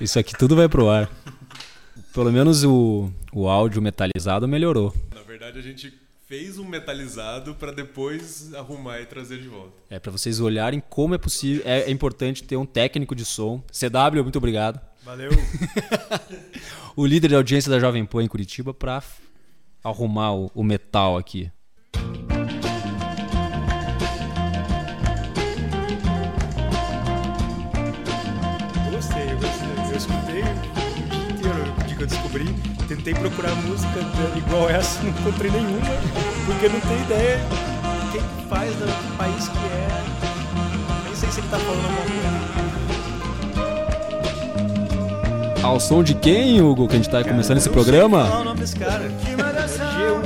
Isso aqui tudo vai pro ar. Pelo menos o, o áudio metalizado melhorou. Na verdade, a gente fez um metalizado para depois arrumar e trazer de volta. É para vocês olharem como é possível. É, é, importante ter um técnico de som. CW, muito obrigado. Valeu. o líder de audiência da Jovem Pan em Curitiba para arrumar o, o metal aqui. Tentei procurar música igual essa, não encontrei nenhuma, porque não tenho ideia o que, que faz, do que país que é. Nem sei se ele tá falando alguma coisa. Ao som de quem, Hugo, que a gente tá cara, começando esse programa? É o nome desse cara?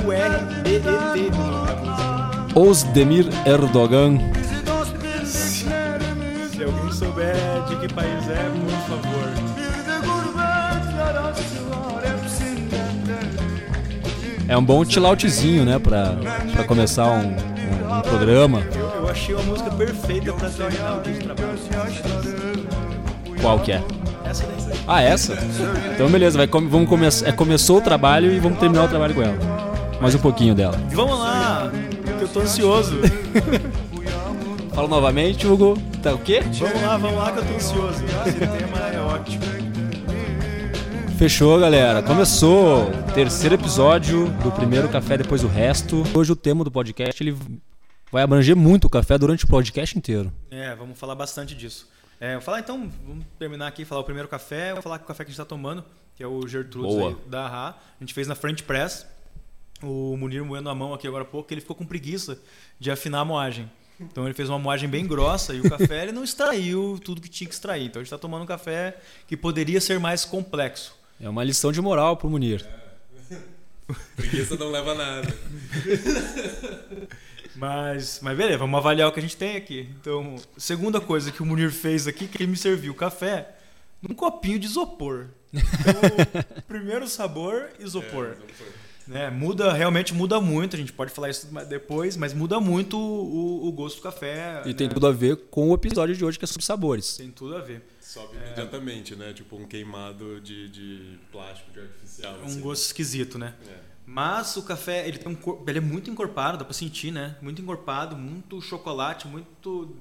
G-U-R-B-E-T. Osdemir Erdogan. Se, se alguém souber de que país é, É um bom chill outzinho, né? Pra, pra começar um, um, um programa. Eu, eu, achei uma música perfeita pra terminar o dia de trabalho. Qual que é? Essa daí. Ah, essa? Então beleza, vai, vamos começar. É, começou o trabalho e vamos terminar o trabalho com ela. Mais um pouquinho dela. Vamos lá, que eu tô ansioso. Fala novamente, Hugo. Tá o quê? Vamos lá, vamos lá que eu tô ansioso. Esse tema é ótimo. Fechou, galera. Começou o terceiro episódio do primeiro Café Depois o Resto. Hoje o tema do podcast ele vai abranger muito o café durante o podcast inteiro. É, vamos falar bastante disso. É, vou falar então, vamos terminar aqui, falar o primeiro café, vou falar com o café que a gente está tomando, que é o Gertrudes da Ra. A gente fez na French Press. O Munir moendo a mão aqui agora há pouco, ele ficou com preguiça de afinar a moagem. Então ele fez uma moagem bem grossa e o café ele não extraiu tudo que tinha que extrair. Então a gente está tomando um café que poderia ser mais complexo. É uma lição de moral pro Munir. É. Preguiça não leva a nada. Mas, mas beleza, vamos avaliar o que a gente tem aqui. Então, segunda coisa que o Munir fez aqui, que ele me serviu café num copinho de isopor. Então, primeiro sabor, isopor. É, isopor. Né? Muda, realmente muda muito, a gente pode falar isso depois, mas muda muito o, o gosto do café. E né? tem tudo a ver com o episódio de hoje, que é sobre sabores. Tem tudo a ver. Sobe é... imediatamente, né? Tipo um queimado de, de plástico, de artificial. Um assim. gosto esquisito, né? É. Mas o café, ele, tem um cor... ele é muito encorpado, dá pra sentir, né? Muito encorpado, muito chocolate, muito...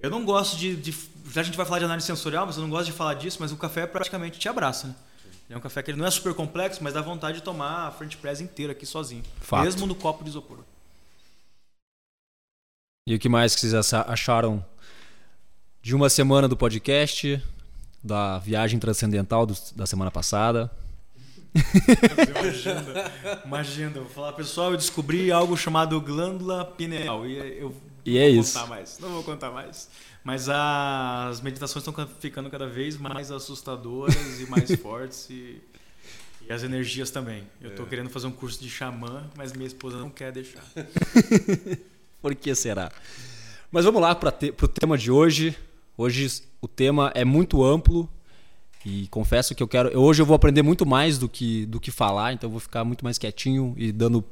Eu não gosto de, de... Já a gente vai falar de análise sensorial, mas eu não gosto de falar disso, mas o café praticamente te abraça, né? É um café que ele não é super complexo, mas dá vontade de tomar a French Press inteira aqui sozinho. Fato. Mesmo no copo de isopor. E o que mais que vocês acharam de uma semana do podcast, da viagem transcendental do, da semana passada. uma agenda. Vou falar, pessoal, eu descobri algo chamado glândula pineal. E eu e é vou isso. contar mais. Não vou contar mais. Mas as meditações estão ficando cada vez mais assustadoras e mais fortes. E, e, as energias também. Eu estou é. querendo fazer um curso de xamã, mas minha esposa não quer deixar. Por que será? Mas vamos lá para o tema de hoje. Hoje o tema é muito amplo e confesso que eu quero. Hoje eu vou aprender muito mais do que, do que falar, então eu vou ficar muito mais quietinho e dando.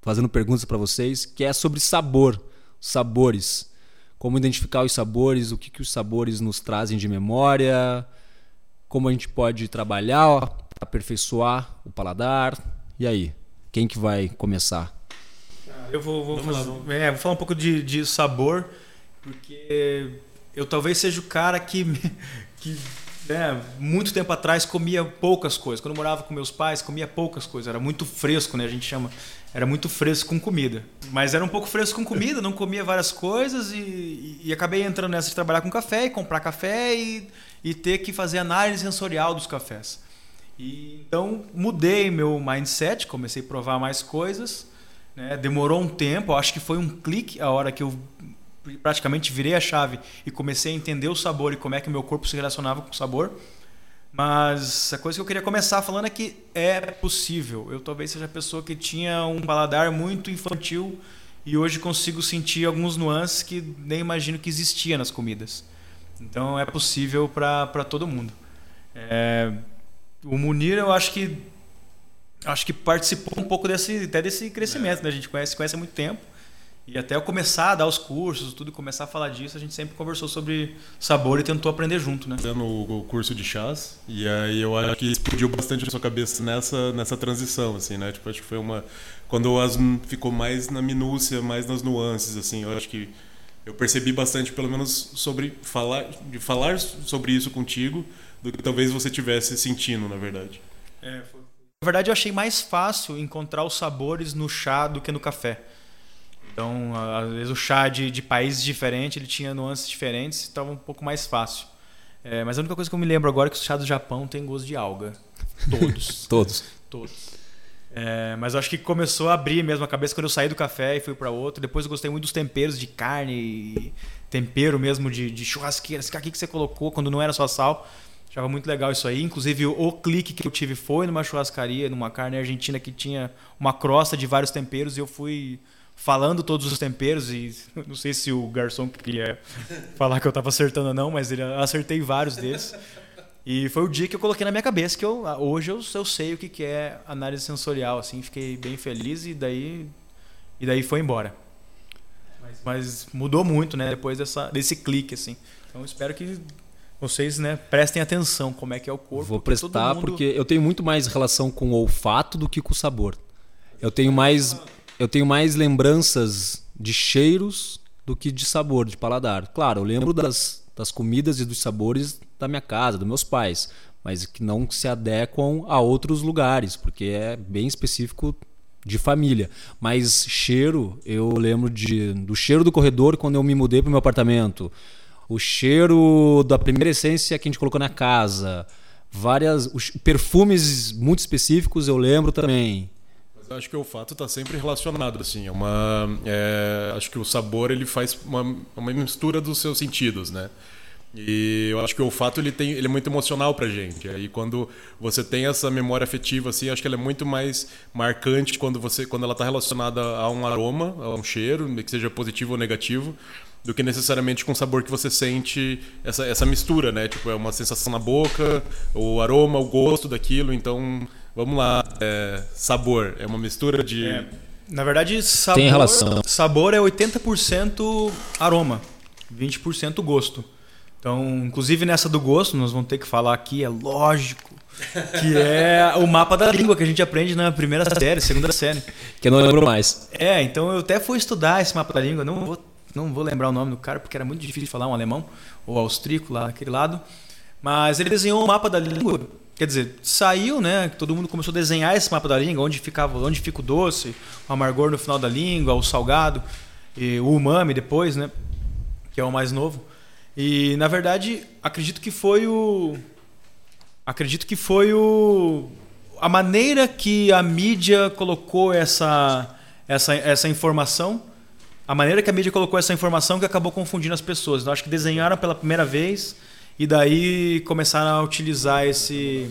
fazendo perguntas para vocês, que é sobre sabor, sabores. Como identificar os sabores, o que, que os sabores nos trazem de memória, como a gente pode trabalhar, aperfeiçoar o paladar. E aí? Quem que vai começar? Eu vou, vou, falar, é, vou falar um pouco de, de sabor, porque eu talvez seja o cara que, que né, muito tempo atrás comia poucas coisas. Quando eu morava com meus pais, comia poucas coisas. Era muito fresco, né? A gente chama. Era muito fresco com comida. Mas era um pouco fresco com comida, não comia várias coisas e, e, acabei entrando nessa de trabalhar com café e comprar café e, e ter que fazer análise sensorial dos cafés. E, então mudei meu mindset, comecei a provar mais coisas. Né? Demorou um tempo, acho que foi um clique a hora que eu praticamente virei a chave e comecei a entender o sabor e como é que meu corpo se relacionava com o sabor. Mas a coisa que eu queria começar falando é que é possível. Eu talvez seja a pessoa que tinha um paladar muito infantil e hoje consigo sentir alguns nuances que nem imagino que existia nas comidas. Então é possível para todo mundo. É, o Munir, eu acho que acho que participou um pouco desse até desse crescimento. É. Né? A gente conhece conhece há muito tempo E até eu começar a dar os cursos, tudo, começar a falar disso, a gente sempre conversou sobre sabor e tentou aprender junto, né? Dando o curso de chás, e aí eu acho que explodiu bastante na sua cabeça nessa, nessa transição, assim, né? Tipo, acho que foi uma... Quando o Asm ficou mais na minúcia, mais nas nuances, assim, eu acho que eu percebi bastante, pelo menos, sobre falar, de falar sobre isso contigo, do que talvez você tivesse sentindo, na verdade. É, foi... Na verdade, eu achei mais fácil encontrar os sabores no chá do que no café. Então, às vezes o chá de, de países diferentes, ele tinha nuances diferentes, estava um pouco mais fácil. É, mas a única coisa que eu me lembro agora é que o chá do Japão tem gosto de alga. Todos. Todos. Todos. É, mas acho que começou a abrir mesmo a cabeça quando eu saí do café e fui para outro. Depois eu gostei muito dos temperos de carne, tempero mesmo de, de churrasqueira. Esse aqui que você colocou quando não era só sal. Achava muito legal isso aí. Inclusive, o clique que eu tive foi numa churrascaria, numa carne argentina que tinha uma crosta de vários temperos e eu fui falando todos os temperos e não sei se o garçom queria falar que eu estava acertando ou não, mas ele acertei vários desses. E foi o dia que eu coloquei na minha cabeça que eu hoje eu, eu sei o que, que é análise sensorial, assim, fiquei bem feliz e daí e daí foi embora. Mas, mudou muito, né, depois dessa desse clique assim. Então espero que vocês, né, prestem atenção como é que é o corpo. Vou prestar mundo... porque eu tenho muito mais relação com o olfato do que com o sabor. Eu tenho mais eu tenho mais lembranças de cheiros do que de sabor, de paladar. Claro, eu lembro das, das comidas e dos sabores da minha casa, dos meus pais, mas que não se adequam a outros lugares, porque é bem específico de família. Mas cheiro, eu lembro de, do cheiro do corredor quando eu me mudei para o meu apartamento, o cheiro da primeira essência que a gente colocou na casa, várias perfumes muito específicos eu lembro também. Acho que o olfato está sempre relacionado, assim. É uma, é, acho que o sabor ele faz uma, uma mistura dos seus sentidos, né? E eu acho que o olfato ele tem, ele é muito emocional pra gente. Aí quando você tem essa memória afetiva assim, acho que ela é muito mais marcante quando você quando ela está relacionada a um aroma, a um cheiro, que seja positivo ou negativo, do que necessariamente com o sabor que você sente essa, essa mistura, né? Tipo, é uma sensação na boca, o aroma, o gosto daquilo, então Vamos lá. É, sabor. É uma mistura de. É, na verdade, sabor, Tem relação. sabor é 80% aroma, 20% gosto. Então, inclusive nessa do gosto, nós vamos ter que falar aqui, é lógico, que é o mapa da língua que a gente aprende na primeira série, segunda série. Que eu não lembro mais. É, então eu até fui estudar esse mapa da língua, não vou, não vou lembrar o nome do cara, porque era muito difícil de falar um alemão, ou austríaco lá naquele lado. Mas ele desenhou um mapa da língua Quer dizer, saiu, né? Todo mundo começou a desenhar esse mapa da língua, onde ficava, onde fica o doce, o amargor no final da língua, o salgado, o umami depois, né? Que é o mais novo. E na verdade, acredito que foi o acredito que foi o a maneira que a mídia colocou essa essa essa informação, a maneira que a mídia colocou essa informação que acabou confundindo as pessoas. Eu acho que desenharam pela primeira vez e daí começaram a utilizar esse,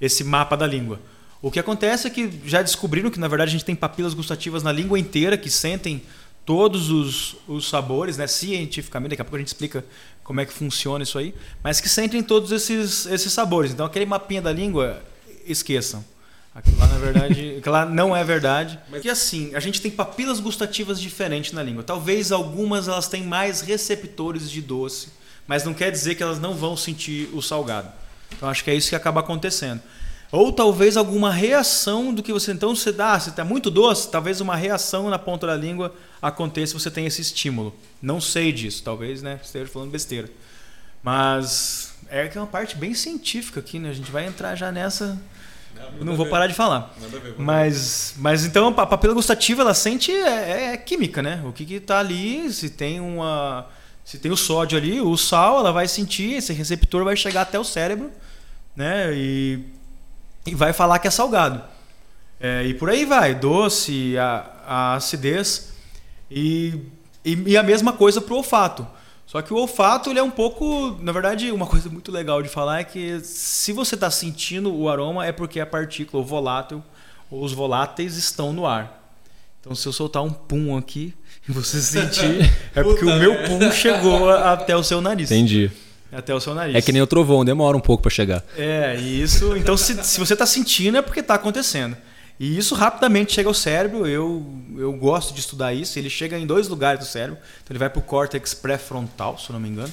esse mapa da língua. O que acontece é que já descobriram que, na verdade, a gente tem papilas gustativas na língua inteira que sentem todos os, os sabores, né? cientificamente, daqui a pouco a gente explica como é que funciona isso aí, mas que sentem todos esses, esses sabores. Então, aquele mapinha da língua, esqueçam. Aquilo lá, na verdade, aquilo lá não é verdade. Mas... E assim, a gente tem papilas gustativas diferentes na língua. Talvez algumas elas têm mais receptores de doce mas não quer dizer que elas não vão sentir o salgado. Então acho que é isso que acaba acontecendo. Ou talvez alguma reação do que você então você dá, se está muito doce, talvez uma reação na ponta da língua aconteça se você tem esse estímulo. Não sei disso, talvez, né, esteja falando besteira. Mas é que é uma parte bem científica aqui, né? A gente vai entrar já nessa não, não vou parar de falar. Ver, mas, mas então a papila gustativa ela sente é, é química, né? O que está ali, se tem uma se tem o sódio ali, o sal, ela vai sentir, esse receptor vai chegar até o cérebro, né? E, e vai falar que é salgado. É, e por aí vai, doce, a, a acidez e, e, e, a mesma coisa para o olfato. Só que o olfato ele é um pouco, na verdade, uma coisa muito legal de falar é que se você está sentindo o aroma é porque a partícula, o volátil, os voláteis estão no ar. Então se eu soltar um pum aqui, e você sentir, é porque o meu pum chegou até o seu nariz. Entendi. Até o seu nariz. É que nem o trovão, demora um pouco para chegar. É, isso. Então, se, se você está sentindo, é porque está acontecendo. E isso rapidamente chega ao cérebro. Eu, eu gosto de estudar isso. Ele chega em dois lugares do cérebro. Então ele vai para o córtex pré-frontal, se eu não me engano.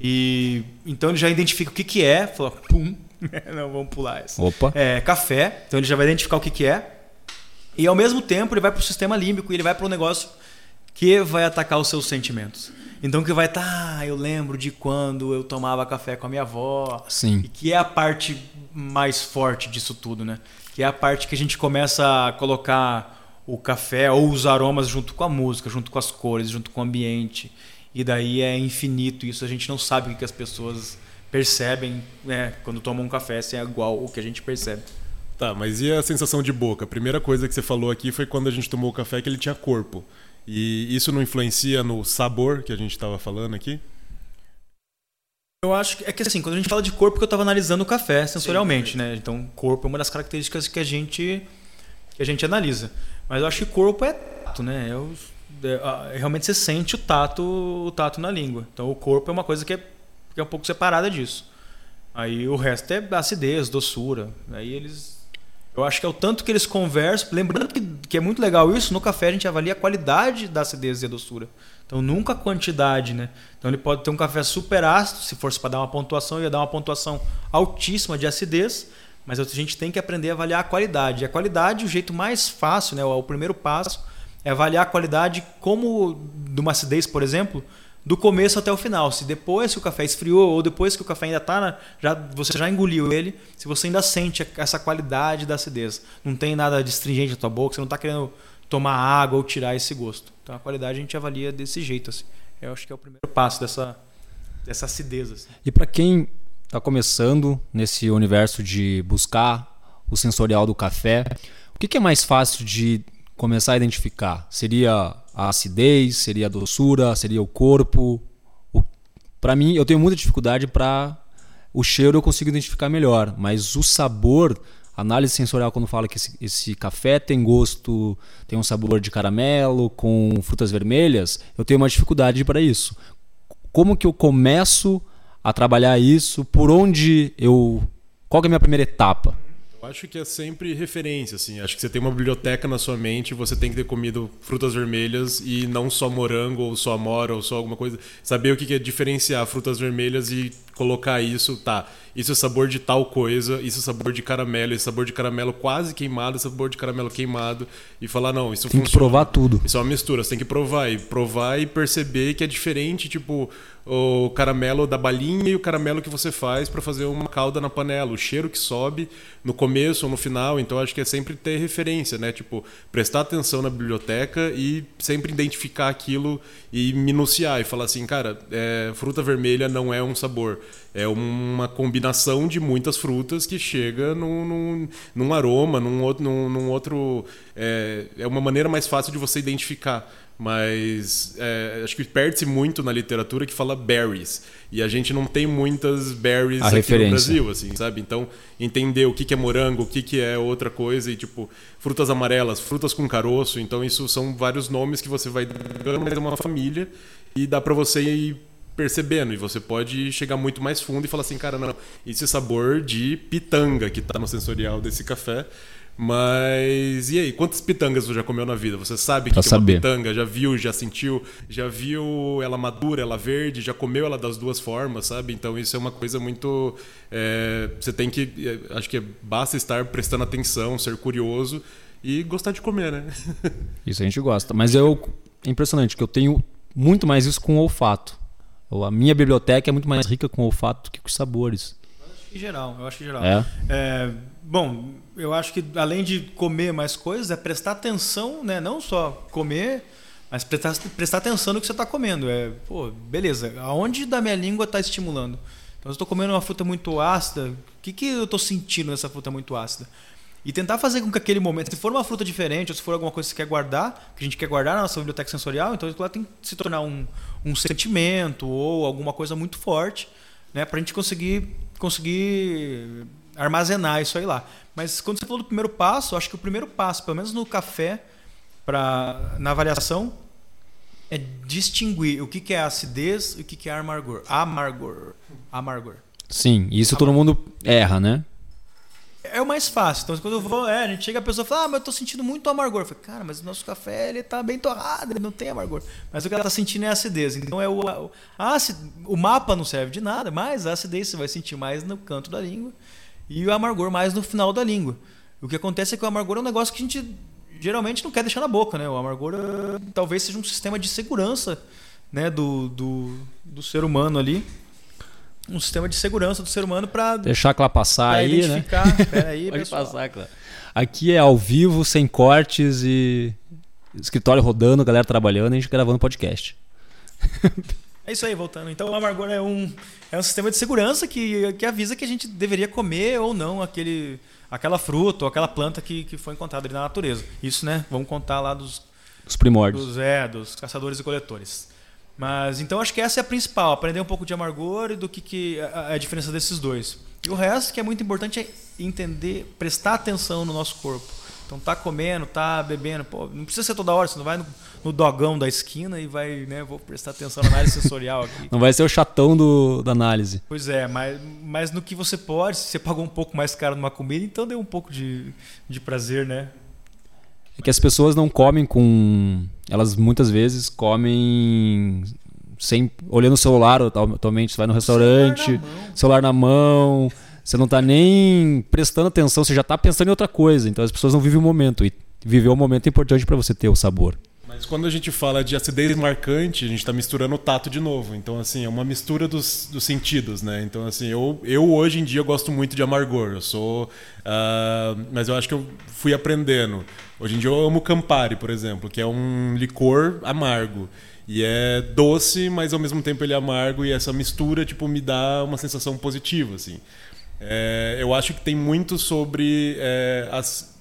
E então ele já identifica o que, que é. Fala, pum. não, vamos pular essa. Opa. É, café. Então ele já vai identificar o que, que é. E ao mesmo tempo ele vai para o sistema límbico e ele vai para um negócio que vai atacar os seus sentimentos. Então que vai estar, tá, ah, eu lembro de quando eu tomava café com a minha avó. Sim. E que é a parte mais forte disso tudo, né? Que é a parte que a gente começa a colocar o café ou os aromas junto com a música, junto com as cores, junto com o ambiente. E daí é infinito isso, a gente não sabe o que as pessoas percebem né, quando tomam um café, se é igual o que a gente percebe. Tá, mas e a sensação de boca? A primeira coisa que você falou aqui foi quando a gente tomou o café que ele tinha corpo. E isso não influencia no sabor que a gente estava falando aqui? Eu acho que é que assim, quando a gente fala de corpo, que eu estava analisando o café sensorialmente, Sim, né? Então, corpo é uma das características que a gente que a gente analisa. Mas eu acho que corpo é tato, né? Eu, é, realmente você sente o tato, o tato na língua. Então, o corpo é uma coisa que é, que é um pouco separada disso. Aí o resto é acidez, doçura. Aí eles eu acho que é o tanto que eles conversam. Lembrando que, que é muito legal isso, no café a gente avalia a qualidade da acidez e a doçura. Então nunca a quantidade, né? Então ele pode ter um café super ácido, se fosse para dar uma pontuação, ia dar uma pontuação altíssima de acidez, mas a gente tem que aprender a avaliar a qualidade. E a qualidade, o jeito mais fácil, né, o primeiro passo, é avaliar a qualidade como de uma acidez, por exemplo, do começo até o final. Se depois que o café esfriou ou depois que o café ainda está, já você já engoliu ele, se você ainda sente essa qualidade da acidez, não tem nada de astringente na tua boca, você não está querendo tomar água ou tirar esse gosto. Então a qualidade a gente avalia desse jeito assim. Eu acho que é o primeiro passo dessa dessa acidez. Assim. E para quem está começando nesse universo de buscar o sensorial do café, o que, que é mais fácil de começar a identificar? Seria a acidez, seria a doçura, seria o corpo. O... Para mim, eu tenho muita dificuldade para o cheiro eu consigo identificar melhor, mas o sabor, análise sensorial quando fala que esse, esse, café tem gosto, tem um sabor de caramelo com frutas vermelhas, eu tenho uma dificuldade para isso. Como que eu começo a trabalhar isso? Por onde eu qual é a minha primeira etapa? Acho que é sempre referência, assim. Acho que você tem uma biblioteca na sua mente, você tem que ter comido frutas vermelhas e não só morango ou só amora ou só alguma coisa. Saber o que é diferenciar frutas vermelhas e colocar isso, tá? Isso é sabor de tal coisa, isso é sabor de caramelo, isso é sabor de caramelo quase queimado, é sabor de caramelo queimado. E falar, não, isso tem funciona. Que provar tudo. Isso é uma mistura, você tem que provar. E provar e perceber que é diferente, tipo, o caramelo da balinha e o caramelo que você faz para fazer uma calda na panela, o cheiro que sobe no começo ou no final. Então acho que é sempre ter referência, né? Tipo, prestar atenção na biblioteca e sempre identificar aquilo e minuciar e falar assim, cara, é, fruta vermelha não é um sabor. É uma combinação de muitas frutas que chega num, num, num aroma, num outro. Num, num outro é, é uma maneira mais fácil de você identificar mas é, acho que perde-se muito na literatura que fala berries e a gente não tem muitas berries a aqui referência. no Brasil, assim, sabe? Então entender o que, que é morango, o que, que é outra coisa e tipo frutas amarelas, frutas com caroço, então isso são vários nomes que você vai dando mas é uma família e dá para você ir percebendo e você pode chegar muito mais fundo e falar assim, cara, não, esse sabor de pitanga que está no sensorial desse café mas e aí, quantas pitangas você já comeu na vida? Você sabe que, que é uma pitanga? Já viu, já sentiu, já viu ela madura, ela verde, já comeu ela das duas formas, sabe? Então isso é uma coisa muito. É, você tem que. É, acho que basta estar prestando atenção, ser curioso e gostar de comer, né? Isso a gente gosta. Mas eu. É impressionante que eu tenho muito mais isso com o olfato. A minha biblioteca é muito mais rica com o olfato que com os sabores. Eu acho que geral, eu acho que geral. É. é bom, eu acho que além de comer mais coisas, é prestar atenção, né? Não só comer, mas prestar, prestar atenção no que você está comendo. É, pô, beleza, aonde da minha língua está estimulando? Então, se eu estou comendo uma fruta muito ácida, o que, que eu estou sentindo nessa fruta muito ácida? E tentar fazer com que aquele momento, se for uma fruta diferente, ou se for alguma coisa que você quer guardar, que a gente quer guardar na nossa biblioteca sensorial, então aquilo tem que se tornar um, um sentimento ou alguma coisa muito forte, né, para a gente conseguir, conseguir armazenar isso aí lá. Mas quando você falou do primeiro passo, acho que o primeiro passo, pelo menos no café, pra, na avaliação, é distinguir o que, que é acidez e o que, que é amargor. Amargor. Amargor. Sim, isso todo mundo erra, né? É uma mais fácil. Então, quando eu vou, é, a gente chega a pessoa fala, ah, mas eu tô sentindo muito amargor. Eu falo, cara, mas o nosso café ele tá bem torrado, ele não tem amargor. Mas o que ela tá sentindo é acidez. Então é o, o, o mapa não serve de nada, mas a acidez você vai sentir mais no canto da língua e o amargor mais no final da língua. O que acontece é que o amargor é um negócio que a gente geralmente não quer deixar na boca, né? O amargor uh, talvez seja um sistema de segurança né, do, do, do ser humano ali um sistema de segurança do ser humano para deixar ela passar aí, né? identificar. né? Peraí, Pode pessoal. passar, claro. Aqui é ao vivo, sem cortes e escritório rodando, galera trabalhando e a gente gravando podcast. É isso aí, voltando. Então o amargor é um, é um sistema de segurança que, que avisa que a gente deveria comer ou não aquele, aquela fruta ou aquela planta que, que foi encontrada ali na natureza. Isso, né? Vamos contar lá dos, Os primórdios. Dos, é, dos caçadores e coletores. Mas então acho que essa é a principal, aprender um pouco de amargor e do que, que a, a diferença desses dois. E o resto que é muito importante é entender, prestar atenção no nosso corpo. Então tá comendo, tá bebendo, pô, não precisa ser toda hora, você não vai no, no dogão da esquina e vai, né, vou prestar atenção na análise sensorial aqui. Não vai ser o chatão do, da análise. Pois é, mas, mas no que você pode, se você pagou um pouco mais caro numa comida, então dê um pouco de, de prazer, né? É que as pessoas não comem com. Elas muitas vezes comem sem olhando o celular atualmente. Você vai no restaurante, celular na mão, celular na mão você não está nem prestando atenção, você já está pensando em outra coisa. Então as pessoas não vivem o momento. E viver o momento é importante para você ter o sabor. Mas quando a gente fala de acidez marcante, a gente está misturando o tato de novo. Então, assim, é uma mistura dos, dos sentidos, né? Então, assim, eu, eu hoje em dia gosto muito de amargor. Eu sou. Uh, mas eu acho que eu fui aprendendo. Hoje em dia eu amo Campari, por exemplo, que é um licor amargo. E é doce, mas ao mesmo tempo ele é amargo. E essa mistura, tipo, me dá uma sensação positiva, assim. É, eu acho que tem muito sobre é, as,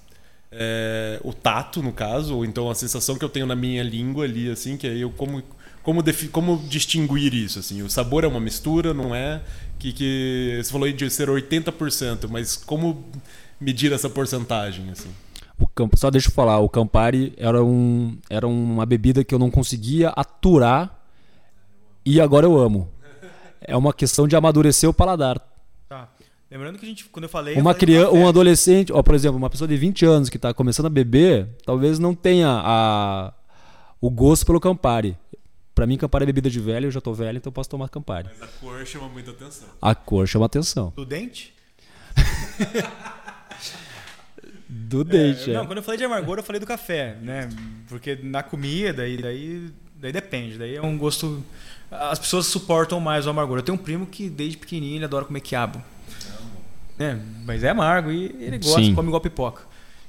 é, o tato, no caso, ou então a sensação que eu tenho na minha língua ali, assim, que aí eu como como, como distinguir isso assim o sabor é uma mistura não é que, que você falou de ser 80% mas como medir essa porcentagem assim o campo só deixa eu falar o Campari era um era uma bebida que eu não conseguia aturar e agora eu amo é uma questão de amadurecer o paladar Lembrando que a gente, quando eu falei. Uma eu criança, um adolescente, ó, por exemplo, uma pessoa de 20 anos que está começando a beber, talvez não tenha a, o gosto pelo Campari. Para mim, Campari é bebida de velho, eu já estou velho, então eu posso tomar Campari. Mas a cor chama muita atenção. A cor chama atenção. Do dente? do dente, é, é. Não, quando eu falei de amargor, eu falei do café, né? Porque na comida, e daí, daí depende. Daí é um gosto. As pessoas suportam mais o amargor. Eu tenho um primo que desde pequenininho ele adora comer quiabo né? Mas é amargo e ele gosta, Sim. come igual pipoca.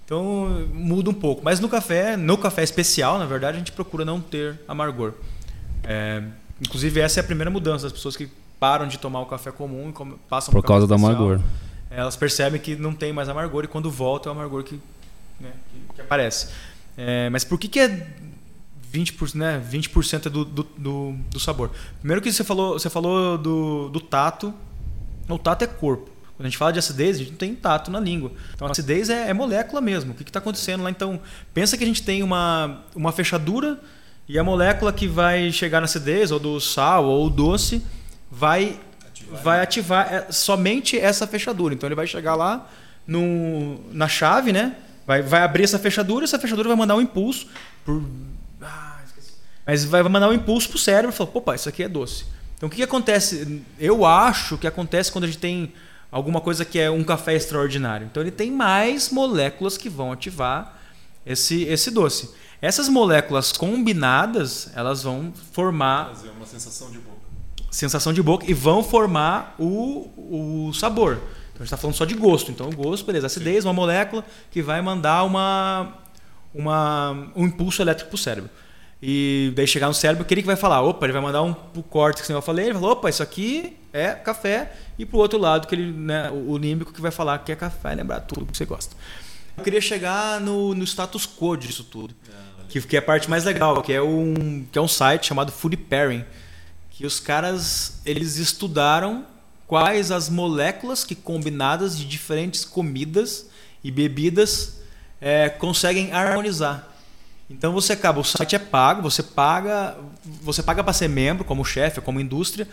Então muda um pouco. Mas no café, no café especial, na verdade, a gente procura não ter amargor. É, inclusive essa é a primeira mudança das pessoas que param de tomar o café comum e passam por causa do amargor. Elas percebem que não tem mais amargor e quando volta é o amargor que, né, que, que aparece. É, mas por que, que é 20%, né, 20 é do, do, do, do, sabor? Primeiro que você falou, você falou do, do tato. O tato é corpo. Quando a gente fala de acidez, a gente não tem tato na língua. Então a acidez é, é molécula mesmo. O que está acontecendo lá? Então, pensa que a gente tem uma, uma fechadura e a molécula que vai chegar na acidez, ou do sal, ou doce, vai vai ativar é, somente essa fechadura. Então ele vai chegar lá no, na chave, né? Vai, vai abrir essa fechadura e essa fechadura vai mandar um impulso. Por, ah, mas vai mandar um impulso para o cérebro e falar: opa, isso aqui é doce. Então o que, que acontece? Eu acho que acontece quando a gente tem alguma coisa que é um café extraordinário. Então ele tem mais moléculas que vão ativar esse, esse doce. Essas moléculas combinadas, elas vão formar. Fazer uma sensação de. Sensação de boca e vão formar o, o sabor. Então a gente está falando só de gosto. Então o gosto, beleza. Acidez, uma molécula que vai mandar uma, uma, um impulso elétrico para o cérebro. E daí chegar no cérebro, o que ele vai falar? Opa, ele vai mandar um pro córtex, que eu falei, ele falou, opa, isso aqui é café, e pro outro lado, que ele, né, o límbico que vai falar que é café, lembrar tudo que você gosta. Eu queria chegar no, no status quo disso tudo. Que, que é a parte mais legal, que é um, que é um site chamado Food Pairing, que os caras eles estudaram quais as moléculas que combinadas de diferentes comidas e bebidas é, conseguem harmonizar. Então você acaba, o site é pago, você paga, você paga para ser membro, como chefe, como indústria,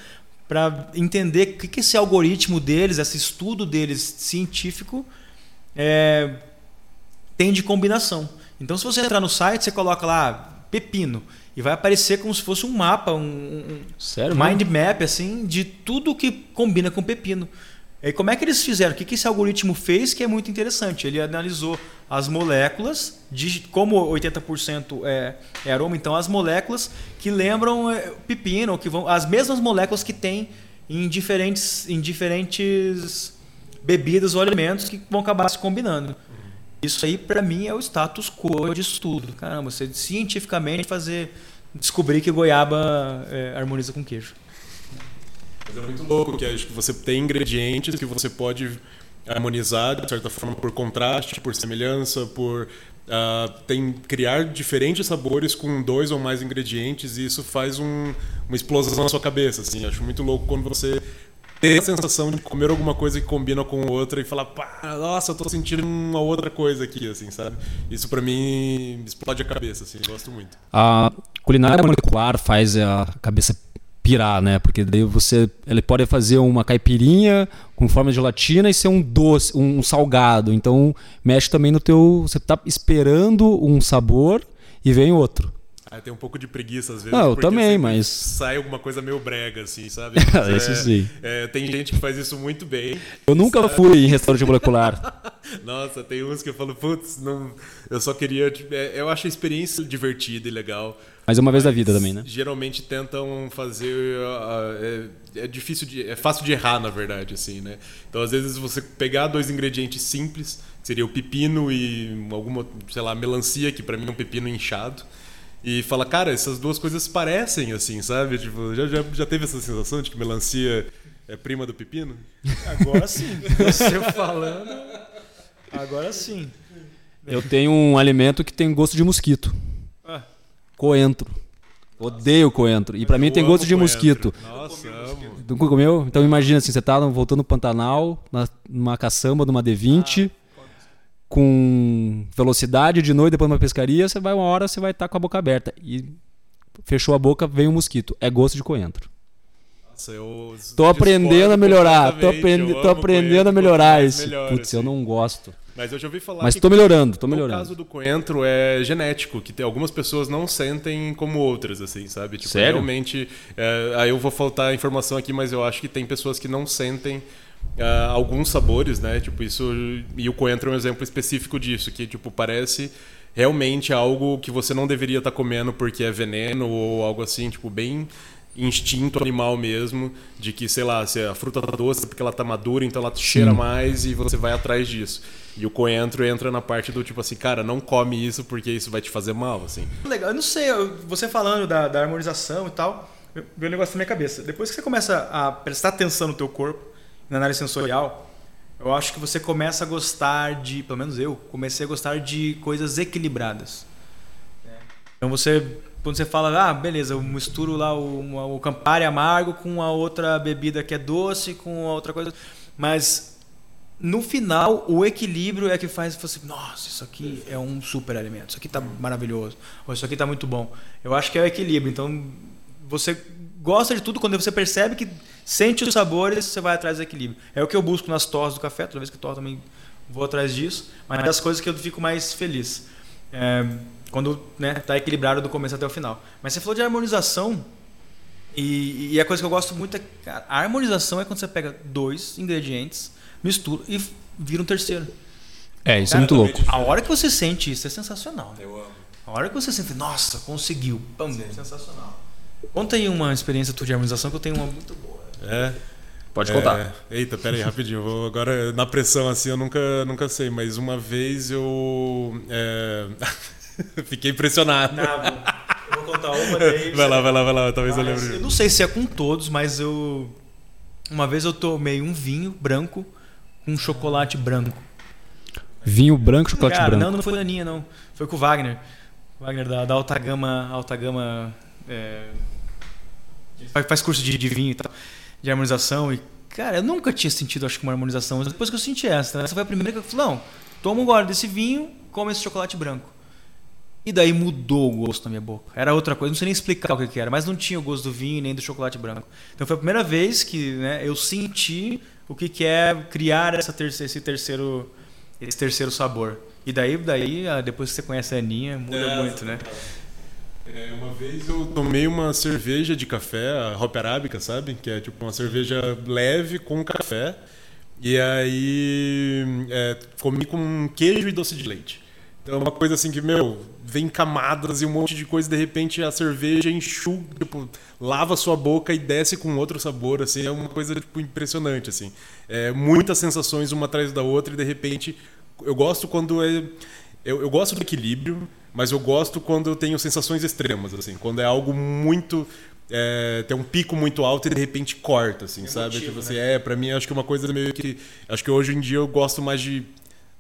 para entender o que, que esse algoritmo deles, esse estudo deles científico é, tem de combinação. Então, se você entrar no site, você coloca lá pepino e vai aparecer como se fosse um mapa, um, Sério, mind mano? map assim de tudo que combina com pepino. E como é que eles fizeram? O que, que esse algoritmo fez que é muito interessante? Ele analisou as moléculas, de, como 80% é, é aroma, então as moléculas que lembram é, pepino, que vão, as mesmas moléculas que tem em diferentes, em diferentes bebidas ou alimentos que vão acabar se combinando. Isso aí, para mim, é o status quo disso tudo. Caramba, você cientificamente fazer descobrir que goiaba é, harmoniza com queijo. Mas é muito louco que você tem ingredientes que você pode harmonizar de certa forma por contraste, por semelhança, por uh, tem criar diferentes sabores com dois ou mais ingredientes e isso faz um, uma explosão na sua cabeça. Assim, acho muito louco quando você tem a sensação de comer alguma coisa que combina com outra e falar, pá, nossa, eu tô sentindo uma outra coisa aqui, assim, sabe? Isso para mim explode a cabeça, assim, gosto muito. A culinária molecular faz a cabeça pirar, né? Porque daí você, ele pode fazer uma caipirinha com forma de gelatina e ser um doce, um salgado. Então mexe também no teu, você tá esperando um sabor e vem outro. Ah, tem um pouco de preguiça às vezes. Não, eu também, mas- Sai alguma coisa meio brega, assim, sabe? Isso sim. é, tem gente que faz isso muito bem. Eu nunca fui em restaurante molecular. Nossa, tem uns que eu falo, putz, não, eu só queria. tipo, é, eu acho a experiência divertida e legal. Mas é uma vez da vida também, né? Geralmente tentam fazer. ah, é, é difícil de. É fácil de errar, na verdade, assim, né? Então, às vezes, você pegar dois ingredientes simples, que seria o pepino e alguma, sei lá, melancia, que pra mim é um pepino inchado. E fala, cara, essas duas coisas parecem assim, sabe? Tipo, já, já, já teve essa sensação de que melancia é prima do pepino? Agora sim. Você falando. Agora sim. Eu tenho um alimento que tem gosto de mosquito. Ah. Coentro. Odeio coentro. E pra mim tem gosto de coentro. mosquito. Nossa, amo. Nunca comeu? Então imagina assim, você tá voltando no Pantanal, na- numa caçamba, numa D20, com velocidade de noite, depois numa pescaria, você vai uma hora, você vai estar com a boca aberta. E fechou a boca, vem um mosquito. É gosto de coentro. Nossa, eu Tô aprendendo a melhorar, tô, aprendi- Eu tô aprendendo coentro, a melhorar mais isso. melhor, Putz, eu assim. não gosto. Mas eu já ouvi falar Mas que tô melhorando, tô melhorando. caso do coentro é genético, que tem, algumas pessoas não sentem como outras, assim, sabe? Tipo, Sério? realmente. é, aí eu vou faltar informação aqui, mas eu acho que tem pessoas que não sentem ah, alguns sabores, né? Tipo, isso. E o coentro é um exemplo específico disso, que, tipo, parece realmente algo que você não deveria estar comendo porque é veneno ou algo assim, tipo, bem instinto animal mesmo, de que, sei lá, se a fruta tá doce porque ela tá madura, então ela cheira mais e você vai atrás disso. E o coentro entra na parte do tipo assim, cara, não come isso porque isso vai te fazer mal, assim. Legal, eu não sei, você falando da, da harmonização e tal, veio um negócio na minha cabeça. Depois que você começa a prestar atenção no teu corpo, na análise sensorial, eu acho que você começa a gostar de, pelo menos eu, comecei a gostar de coisas equilibradas. Então você, quando você fala, ah, beleza, eu misturo lá o, o Campari amargo com a outra bebida que é doce, com a outra coisa, mas no final o equilíbrio é que faz você, nossa, isso aqui é um super alimento, isso aqui tá maravilhoso, ou isso aqui tá muito bom. Eu acho que é o equilíbrio. Então você gosta de tudo quando você percebe que sente os sabores, você vai atrás do equilíbrio. É o que eu busco nas torres do café, toda vez que eu torro também vou atrás disso, mas é das coisas que eu fico mais feliz. É, quando né, tá equilibrado do começo até o final. Mas você falou de harmonização, e, e a coisa que eu gosto muito é cara, a harmonização é quando você pega dois ingredientes, mistura e vira um terceiro. É, isso Cara, é muito louco. A hora que você sente isso é sensacional. Né? Eu amo. A hora que você sente, nossa, conseguiu, pam, é sensacional. Conta aí uma experiência tua de harmonização que eu tenho uma muito boa. É. Pode É, contar. Eita, pera aí, rapidinho. Vou agora, na pressão assim, eu nunca, nunca sei, mas uma vez eu. é, Fiquei impressionado. Não, vou, eu vou contar uma daí. Vai lá, vai lá, vai lá, talvez eu Mas lembre. eu não sei se é com todos, mas eu. Uma vez eu tomei um vinho branco com chocolate branco. Vinho branco, chocolate Cara, branco. não, não foi da Aninha, não. Foi com o Wagner. Wagner da, da Alta Gama. Alta Gama é, faz, faz curso de, de vinho e tal, de harmonização. E, cara, eu nunca tinha sentido, acho que, uma harmonização. Mas depois que eu senti essa, essa foi a primeira que eu falei: não, toma um gole desse vinho, come esse chocolate branco. E daí mudou o gosto na minha boca. Era outra coisa, não sei nem explicar o que, que era, mas não tinha o gosto do vinho nem do chocolate branco. Então foi a primeira vez que né, eu senti o que, que é criar essa terceira, esse terceiro esse terceiro sabor. E daí, daí ah, depois que você conhece a Aninha, muda muito, né? É, uma vez eu tomei uma cerveja de café, a Hop Arábica, sabe? Que é tipo uma cerveja leve com café. E aí é, comi com queijo e doce de leite. Então é uma coisa assim que, meu, vem camadas e um monte de coisa, de repente a cerveja enxuga, tipo, lava sua boca e desce com outro sabor, assim, é uma coisa tipo, impressionante, assim. É, muitas sensações uma atrás da outra e de repente eu gosto quando é eu, eu gosto do equilíbrio, mas eu gosto quando eu tenho sensações extremas, assim, quando é algo muito é, tem um pico muito alto e de repente corta, assim, é sabe? Motivo, tipo assim, né? é, para mim acho que é uma coisa meio que acho que hoje em dia eu gosto mais de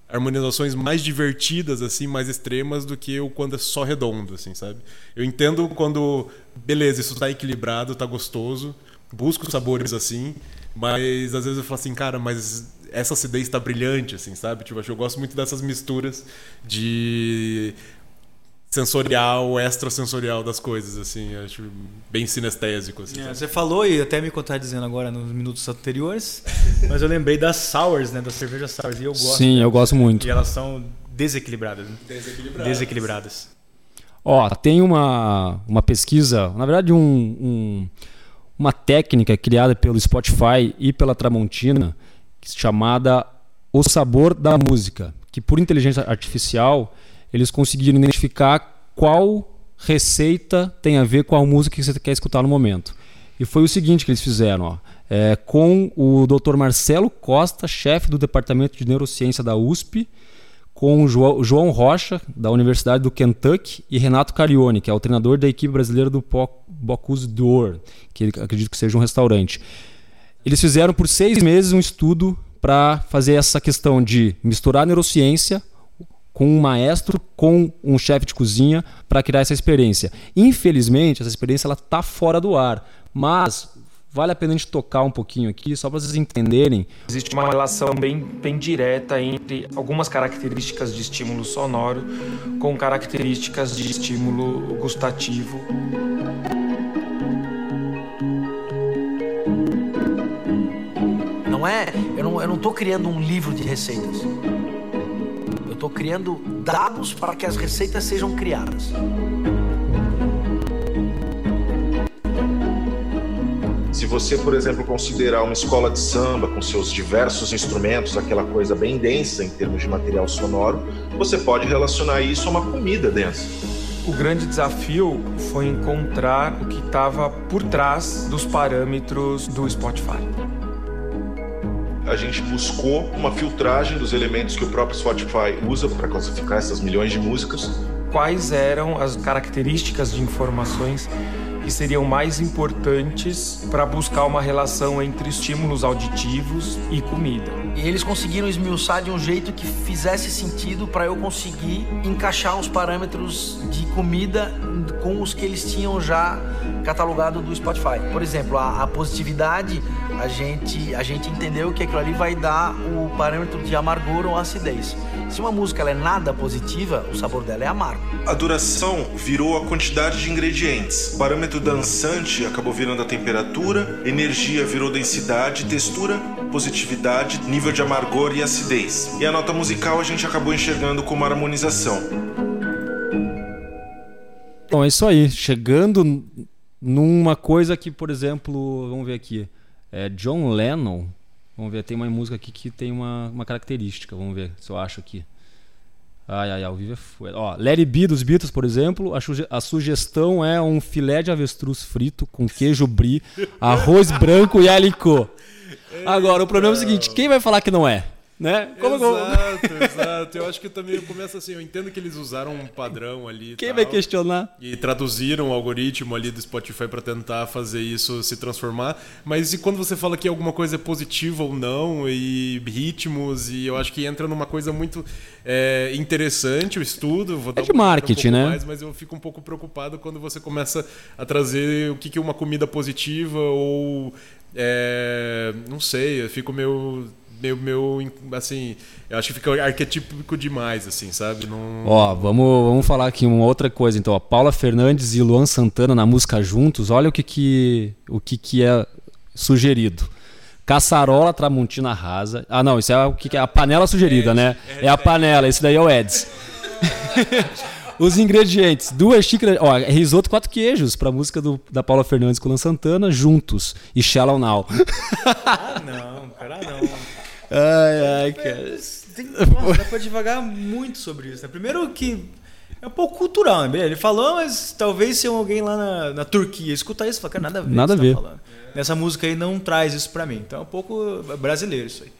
harmonizações mais divertidas, assim, mais extremas do que o quando é só redondo, assim, sabe? Eu entendo quando, beleza, isso tá equilibrado, tá gostoso, busco sabores assim, mas às vezes eu falo assim, cara, mas essa acidez tá brilhante, assim, sabe? Tipo, eu gosto muito dessas misturas de sensorial, extrasensorial das coisas, assim, acho bem sinestésico. Assim, é, você falou e até me dizendo agora nos minutos anteriores, mas eu lembrei das sours, né, das cervejas sours, e eu gosto. Sim, eu gosto muito. E elas são desequilibradas. Né? Desequilibradas. Desequilibradas. Ó, tem uma, uma pesquisa, na verdade um, um, uma técnica criada pelo Spotify e pela Tramontina, chamada O Sabor da Música, que por inteligência artificial eles conseguiram identificar qual receita tem a ver com a música que você quer escutar no momento. E foi o seguinte que eles fizeram, ó, é, com o Dr. Marcelo Costa, chefe do Departamento de Neurociência da USP, com o João Rocha, da Universidade do Kentucky, e Renato Carione, que é o treinador da equipe brasileira do Bocuse d'Or, que acredito que seja um restaurante. Eles fizeram por seis meses um estudo para fazer essa questão de misturar neurociência com um maestro, com um chefe de cozinha para criar essa experiência. Infelizmente, essa experiência ela tá fora do ar, mas vale a pena a gente tocar um pouquinho aqui, só para vocês entenderem. Existe uma relação bem, bem direta entre algumas características de estímulo sonoro com características de estímulo gustativo. Não é, eu não, eu não tô criando um livro de receitas estou criando dados para que as receitas sejam criadas. Se você, por exemplo, considerar uma escola de samba com seus diversos instrumentos, aquela coisa bem densa em termos de material sonoro, você pode relacionar isso a uma comida densa. O grande desafio foi encontrar o que estava por trás dos parâmetros do Spotify a gente buscou uma filtragem dos elementos que o próprio Spotify usa para classificar essas milhões de músicas. Quais eram as características de informações que seriam mais importantes para buscar uma relação entre estímulos auditivos e comida? E eles conseguiram esmiuçar de um jeito que fizesse sentido para eu conseguir encaixar os parâmetros de comida com os que eles tinham já catalogado do Spotify. Por exemplo, a, a positividade a gente, a gente entendeu que aquilo ali vai dar o parâmetro de amargor ou acidez. Se uma música ela é nada positiva, o sabor dela é amargo. A duração virou a quantidade de ingredientes. O parâmetro dançante acabou virando a temperatura, energia virou densidade, textura, positividade, nível de amargor e acidez. E a nota musical a gente acabou enxergando como harmonização. Bom, é isso aí. Chegando numa coisa que, por exemplo, vamos ver aqui. É John Lennon. Vamos ver, tem uma música aqui que tem uma, uma característica. Vamos ver se eu acho aqui. Ai, ai, ao vivo é foda. Ó, Larry B dos Beatles, por exemplo, a, a, sugestão é um filé de avestruz frito com queijo brie, arroz branco e alicô. Agora, o problema é o seguinte, quem vai falar que não é? Né? Como, exato, como... exato. Eu acho que também começa assim, eu entendo que eles usaram um padrão ali. Quem tal, vai questionar? E traduziram o algoritmo ali do Spotify para tentar fazer isso se transformar. Mas e quando você fala que alguma coisa é positiva ou não, e ritmos, e eu acho que entra numa coisa muito é, interessante o estudo. é de marketing, um né? Mais, mas eu fico um pouco preocupado quando você começa a trazer o que é uma comida positiva ou. É, não sei, eu fico meio meu, meu assim, eu acho que fica arquetípico demais, assim, sabe? Não... Ó, vamos, vamos falar aqui uma outra coisa, então, ó, Paula Fernandes e Luan Santana na música juntos, olha o que que, o que, que é sugerido. Caçarola Tramontina Rasa. Ah, não, isso é o que que é a panela sugerida, né? É a panela, esse daí é o Eds. Os ingredientes: duas xícaras. Ó, é risoto quatro queijos pra música do, da Paula Fernandes com o Lan Santana, juntos. E Shallow Now. Ah, não, cara, não. Ai, ai, cara. Tem, nossa, dá pra devagar muito sobre isso. Né? Primeiro que é um pouco cultural, né? Ele falou, mas talvez se alguém lá na, na Turquia escutar isso, fala, cara, nada a ver. Nada o a que você ver. Tá música aí não traz isso pra mim. Então é um pouco brasileiro isso aí.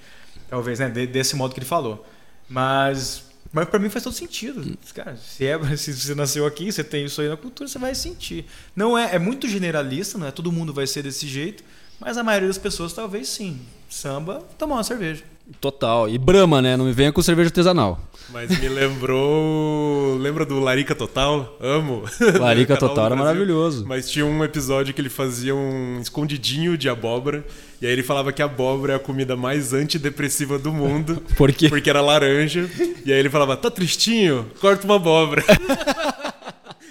Talvez, né? De- desse modo que ele falou. Mas, mas pra mim faz todo sentido. Cara, se, é, se você nasceu aqui, você tem isso aí na cultura, você vai sentir. Não é, é muito generalista, não é? Todo mundo vai ser desse jeito. Mas a maioria das pessoas talvez sim. Samba, tomar uma cerveja. Total. E Brahma, né? Não me venha com cerveja artesanal. Mas me lembrou. Lembra do Larica Total? Amo. Larica Total era Brasil. maravilhoso. Mas tinha um episódio que ele fazia um escondidinho de abóbora. E aí ele falava que a abóbora é a comida mais antidepressiva do mundo. Por quê? Porque era laranja. E aí ele falava: tá tristinho? Corta uma abóbora.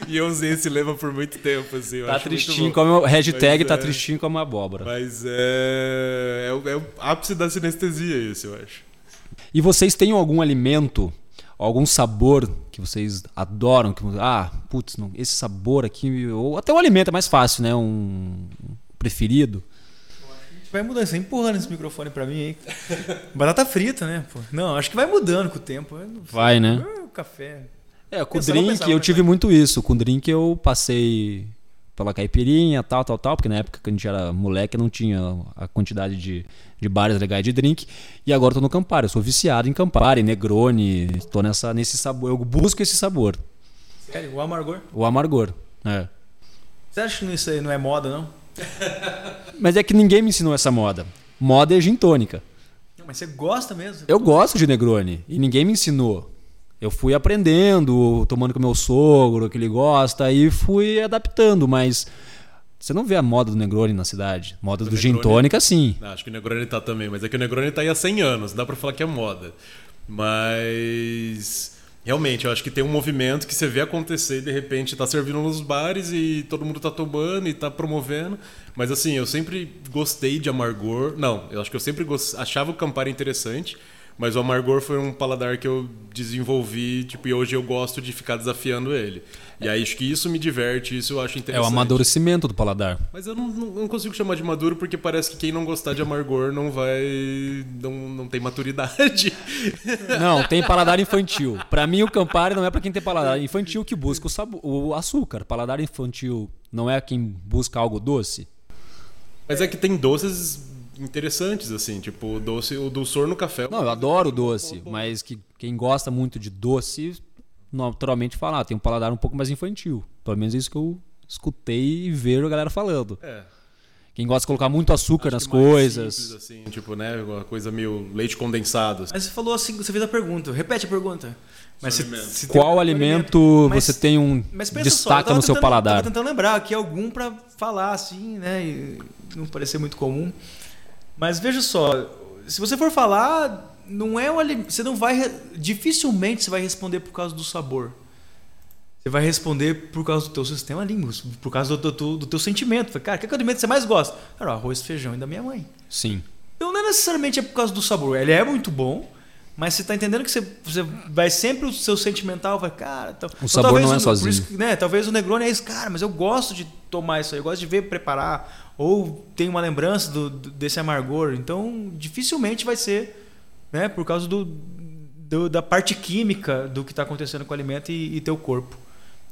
e eu usei esse lema por muito tempo, assim. eu Tá tristinho, como hashtag Mas tá é- tristinho como abóbora. Mas é... É, o, é o ápice da sinestesia, isso, eu acho. E vocês têm algum alimento, algum sabor que vocês adoram? Que, ah, putz, não, esse sabor aqui, ou até o alimento é mais fácil, né? Um preferido. Vai mudando, você empurrando esse microfone pra mim aí. Batata frita, né? Pô? Não, acho que vai mudando com o tempo. Vai, né? Ah, o café. É, com o drink eu tive muito isso. Com o drink eu passei pela caipirinha, tal, tal, tal, porque na época que a gente era moleque não tinha a quantidade de, de bares legais de drink. E agora eu tô no Campari, eu sou viciado em Campari, Negroni, tô nessa, nesse sabor, eu busco esse sabor, Sério, o amargor. o amargor. É. Você acha que isso aí não é moda, não? Mas é que ninguém me ensinou essa moda. Moda é gin tônica. Não, mas você gosta mesmo? Eu gosto de Negroni e ninguém me ensinou. Eu fui aprendendo, tomando com meu sogro, que ele gosta, e fui adaptando, mas você não vê a moda do Negroni na cidade. Moda do, gin tônica, sim. Ah, acho que o Negroni tá também, mas é que o Negroni tá aí há 100 anos, dá pra falar que é moda. Mas realmente, eu acho que tem um movimento que você vê acontecer e de repente tá servindo nos bares e todo mundo tá tomando e tá promovendo. Mas assim, eu sempre gostei de amargor. Não, eu acho que eu sempre gost... achava o Campari interessante. Mas o amargor foi um paladar que eu desenvolvi, tipo, e hoje eu gosto de ficar desafiando ele. E aí acho que isso me diverte, isso eu acho É interessante. o amadurecimento do paladar. Mas eu não, não, não consigo chamar de maduro porque parece que quem não gostar de amargor não vai. não, não tem maturidade. Não, tem paladar infantil. Pra mim, o Campari não é pra quem tem paladar infantil que busca o, sabo- o açúcar. Paladar infantil não é quem busca algo doce. Mas é que tem doces interessantes, assim, tipo o doce, o dulçor no café. Não, eu adoro doce, mas que quem gosta muito de doce, naturalmente fala, ah, tem um paladar um pouco mais infantil. Pelo menos é isso que eu escutei e vejo a galera falando. É. Quem gosta de colocar muito açúcar nas acho que mais coisas. simples, assim, tipo, né? Uma coisa meio leite condensado. assim. Mas você falou assim, você fez a pergunta. Repete a pergunta. Mas se, alimento. se Qual alimento Mas- você tem um Mas pensa só, eu destaca tava no seu paladar? Tava tentando lembrar aqui algum pra falar assim, né? E não parecer muito comum. Mas veja só, se você for falar, não é o alimento. Você não vai. Dificilmente você vai responder por causa do sabor. Você vai responder por causa do teu sistema límbico, por causa do, do, do teu sentimento. Cara, que alimento você mais gosta? Cara, o arroz, feijão e da minha mãe. Sim. Então não é necessariamente é por causa do sabor. Ele é muito bom, mas você tá entendendo que você, você vai sempre o seu sentimental vai, cara. Então, O sabor talvez não é sozinho. isso que, né, talvez o Negroni é isso, cara, mas eu gosto de tomar isso aí, eu gosto de ver preparar, ou tem uma lembrança do, desse amargor. Então, dificilmente vai ser, né, por causa do, do- da parte química do que está acontecendo com o alimento e, e teu corpo.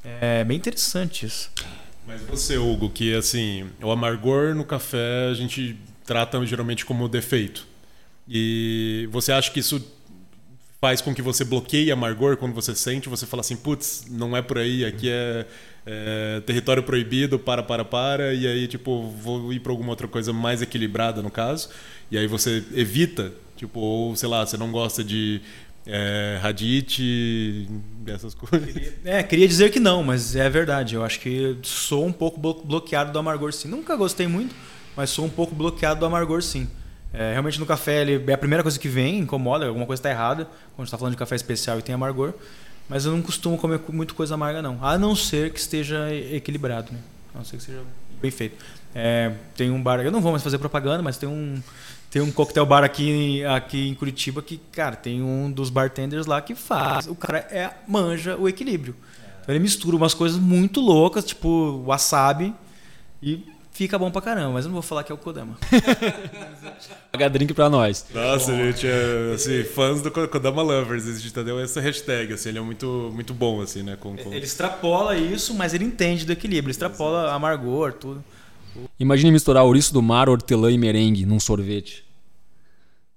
É bem interessante isso. Mas você, Hugo, que assim, o amargor no café a gente trata geralmente como defeito. E você acha que isso faz com que você bloqueie amargor quando você sente? Você fala assim, putz, não é por aí, aqui é, é território proibido, para, para, para, e aí, tipo, vou ir para alguma outra coisa mais equilibrada no caso. E aí você evita, tipo, ou sei lá, você não gosta de é, radite, dessas coisas. É, queria dizer que não, mas é verdade. Eu acho que sou um pouco blo- bloqueado do amargor, sim. Nunca gostei muito, mas sou um pouco bloqueado do amargor, sim. É, realmente no café ele, é a primeira coisa que vem, incomoda, alguma coisa está errada quando a gente está falando de café especial e tem amargor. Mas eu não costumo comer muito coisa amarga, não. A não ser que esteja equilibrado. Né? A não ser que seja bem feito. É, tem um bar, eu não vou mais fazer propaganda, mas tem um tem um coquetel bar aqui, aqui em Curitiba que, cara, tem um dos bartenders lá que faz. O cara é, manja o equilíbrio. Então ele mistura umas coisas muito loucas, tipo wasabi, e fica bom pra caramba. Mas eu não vou falar que é o Kodama. Paga drink pra nós. Nossa, gente é assim, fãs do Kodama Lovers. A gente deu essa hashtag, assim, ele é muito, muito bom, assim, né? Com, com... Ele extrapola isso, mas ele entende do equilíbrio. Ele extrapola amargor, tudo. Imagine misturar ouriço do mar, hortelã e merengue num sorvete.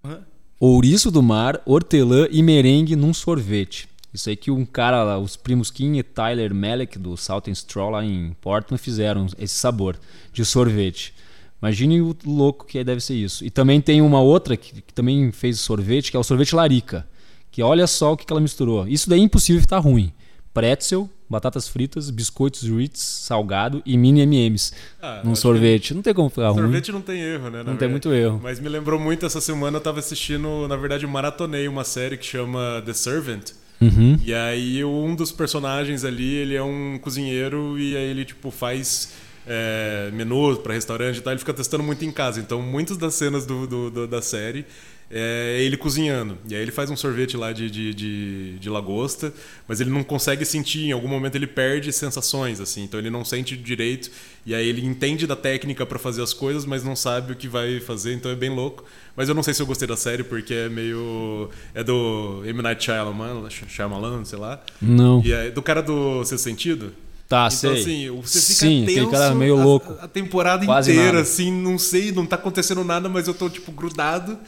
Hã? Ouriço do mar, hortelã e merengue num sorvete. Isso aí que um cara, os primos Kim e Tyler Melek do Salt and Straw lá em Portland fizeram esse sabor de sorvete. Imagine o louco que deve ser isso. E também tem uma outra que, que também fez sorvete, que é o sorvete Larica. Que olha só o que, que ela misturou. Isso daí é impossível estar ruim. Pretzel, batatas fritas, biscoitos Ritz, salgado e mini M&M's Ah, num sorvete. Não tem como ficar ruim. Sorvete não tem erro, né? Não tem verdade. muito erro. Mas me lembrou muito essa semana eu tava assistindo, na verdade, eu maratonei uma série que chama The Servant. Uhum. E aí um dos personagens ali, ele é um cozinheiro e aí ele tipo faz é, menu para restaurante e tal, ele fica testando muito em casa. Então muitas das cenas do, do- do- da série é ele cozinhando. E aí ele faz um sorvete lá de, de, de, de lagosta, mas ele não consegue sentir, em algum momento ele perde sensações, assim, então ele não sente direito. E aí ele entende da técnica para fazer as coisas, mas não sabe o que vai fazer, então é bem louco. Mas eu não sei se eu gostei da série, porque é meio. É do M. Night Shyamalan, Shyamalan sei lá. Não. E é do cara do Seu Sentido. Tá, então, sei. assim, você fica Sim, tenso cara meio a- louco. A, temporada Quase inteira, nada. assim, não sei, não tá acontecendo nada, mas eu tô, tipo, grudado.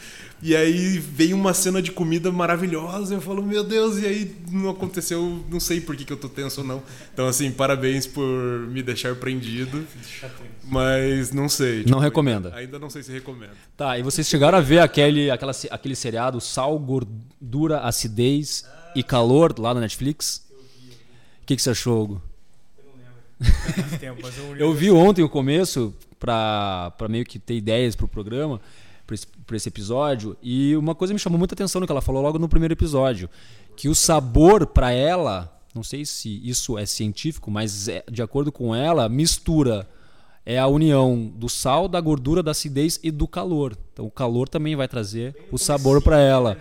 E aí vem uma cena de comida maravilhosa, eu falo, meu Deus, e aí não aconteceu, não sei por que, que eu tô tenso ou não. Então, assim, parabéns por me deixar prendido. Mas não sei. tipo, Não recomenda. Ainda não sei se recomendo. Tá, e vocês chegaram a ver aquele, aquela, aquele seriado Sal, Gordura, Acidez e Calor lá na Netflix? O que, que você achou, Hugo? Faz tempo, mas eu, Eu vi ontem o começo pra, pra meio que ter ideias pro programa, pra esse, esse episódio, e uma coisa me chamou muita atenção no que ela falou logo no primeiro episódio, que o sabor pra ela, não sei se isso é científico, mas é- de acordo com ela, mistura é a união do sal, da gordura, da acidez e do calor. Então o calor também vai trazer o sabor pra ela.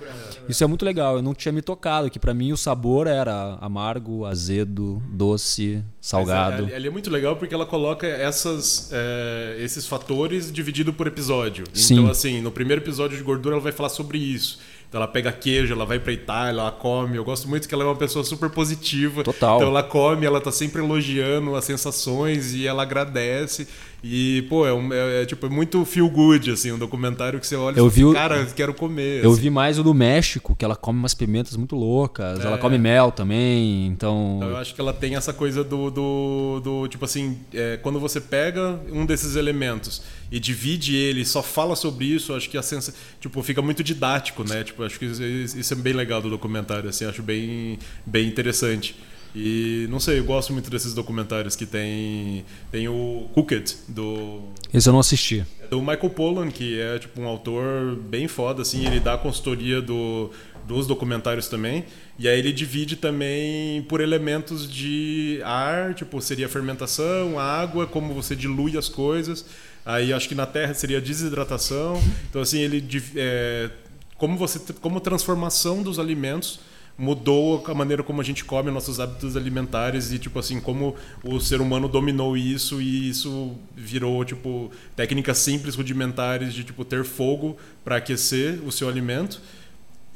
Isso é muito legal. Eu não tinha me tocado que pra mim o sabor era amargo, azedo, doce, salgado. Mas, é, é muito legal porque ela coloca essas, é, esses fatores dividido por episódio. Sim. Então, assim, no primeiro episódio de gordura ela vai falar sobre isso. Então ela pega queijo, ela vai pra Itália, ela come. Eu gosto muito que ela é uma pessoa super positiva. Total. Então ela come, ela tá sempre elogiando as sensações e ela agradece. E, pô, é, um- é- é, tipo, é muito feel good, assim, um documentário que você olha e Eu fala, o- cara, quero comer. Eu assim. vi mais o do México, que ela come umas pimentas muito loucas. Ela come mel também, então. Então, eu acho que ela tem essa coisa do, do, do, tipo assim, é, quando você pega um desses elementos e divide ele, e só fala sobre isso, eu acho que a sensa, tipo, fica muito didático, né? Tipo, eu acho que isso, é bem legal do documentário, assim, eu acho bem, bem interessante. E não sei, eu gosto muito desses documentários que tem tem o Cooked do Esse eu não assisti. é do Michael Pollan, que é tipo um autor bem foda, assim, ele dá a consultoria do, dos documentários também. E aí ele divide também por elementos de ar, tipo, seria a fermentação, a água, como você dilui as coisas. Aí acho que na terra seria desidratação. Então, assim, ele é, como você como transformação dos alimentos mudou a maneira como a gente come nossos hábitos alimentares e tipo assim como o ser humano dominou isso e isso virou tipo técnicas simples rudimentares de tipo ter fogo para aquecer o seu alimento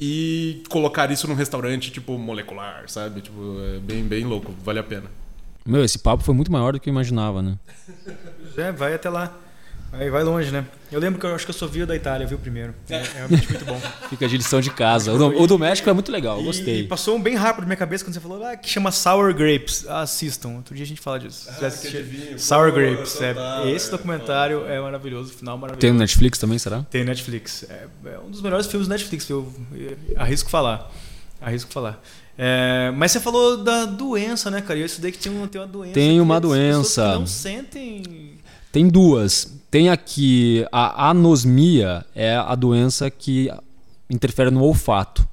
e colocar isso num restaurante tipo molecular sabe tipo é bem bem louco vale a pena Meu, esse papo foi muito maior do que eu imaginava, né? É, vai até lá. Vai, vai longe, né? Eu lembro que eu acho que eu só vi o da Itália, vi o primeiro. É, é realmente muito bom. Fica de lição de casa. O do, o do México é muito legal, eu gostei. E passou um bem rápido na minha cabeça quando você falou ah, que chama Sour Grapes. Ah, assistam. Outro dia a gente fala disso. Ah? Sour Grapes. É, esse documentário é maravilhoso, o final maravilhoso. Tem no Netflix também, será? Tem Netflix. É, é um dos melhores filmes do Netflix, eu, eu arrisco falar. Arrisco falar. É, mas você falou da doença, né, cara? E isso daí que tem, um, tem uma doença. Tem uma as pessoas doença. que não sentem. Tem duas. Tem aqui a anosmia, é a doença que interfere no olfato.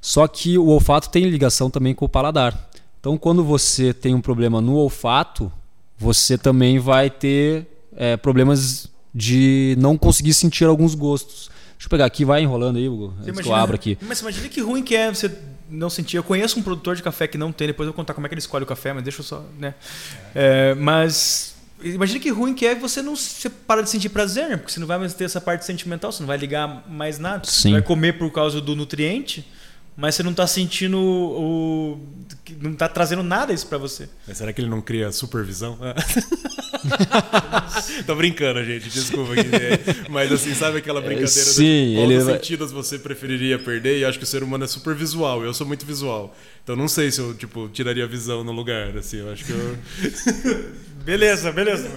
Só que o olfato tem ligação também com o paladar. Então, quando você tem um problema no olfato, você também vai ter é, problemas de não conseguir sentir alguns gostos. Deixa eu pegar aqui, vai enrolando aí, Hugo. Que eu abro aqui. Mas imagina que ruim que é você não sentir. Eu conheço um produtor de café que não tem, depois eu vou contar como é que ele escolhe o café, mas deixa eu só. Né? É, mas imagina que ruim que é você não você para de sentir prazer, né? Porque você não vai mais ter essa parte sentimental, você não vai ligar mais nada. Sim. Você vai comer por causa do nutriente, mas você não está sentindo o. não está trazendo nada isso para você. Mas será que ele não cria supervisão? Tô brincando, gente, desculpa. Mas assim, sabe aquela brincadeira Sim, de qual ele vai- sentidos você preferiria perder? E acho que o ser humano é super visual, eu sou muito visual. Então não sei se eu, tipo, tiraria a visão no lugar, assim, eu acho que eu... Beleza, beleza.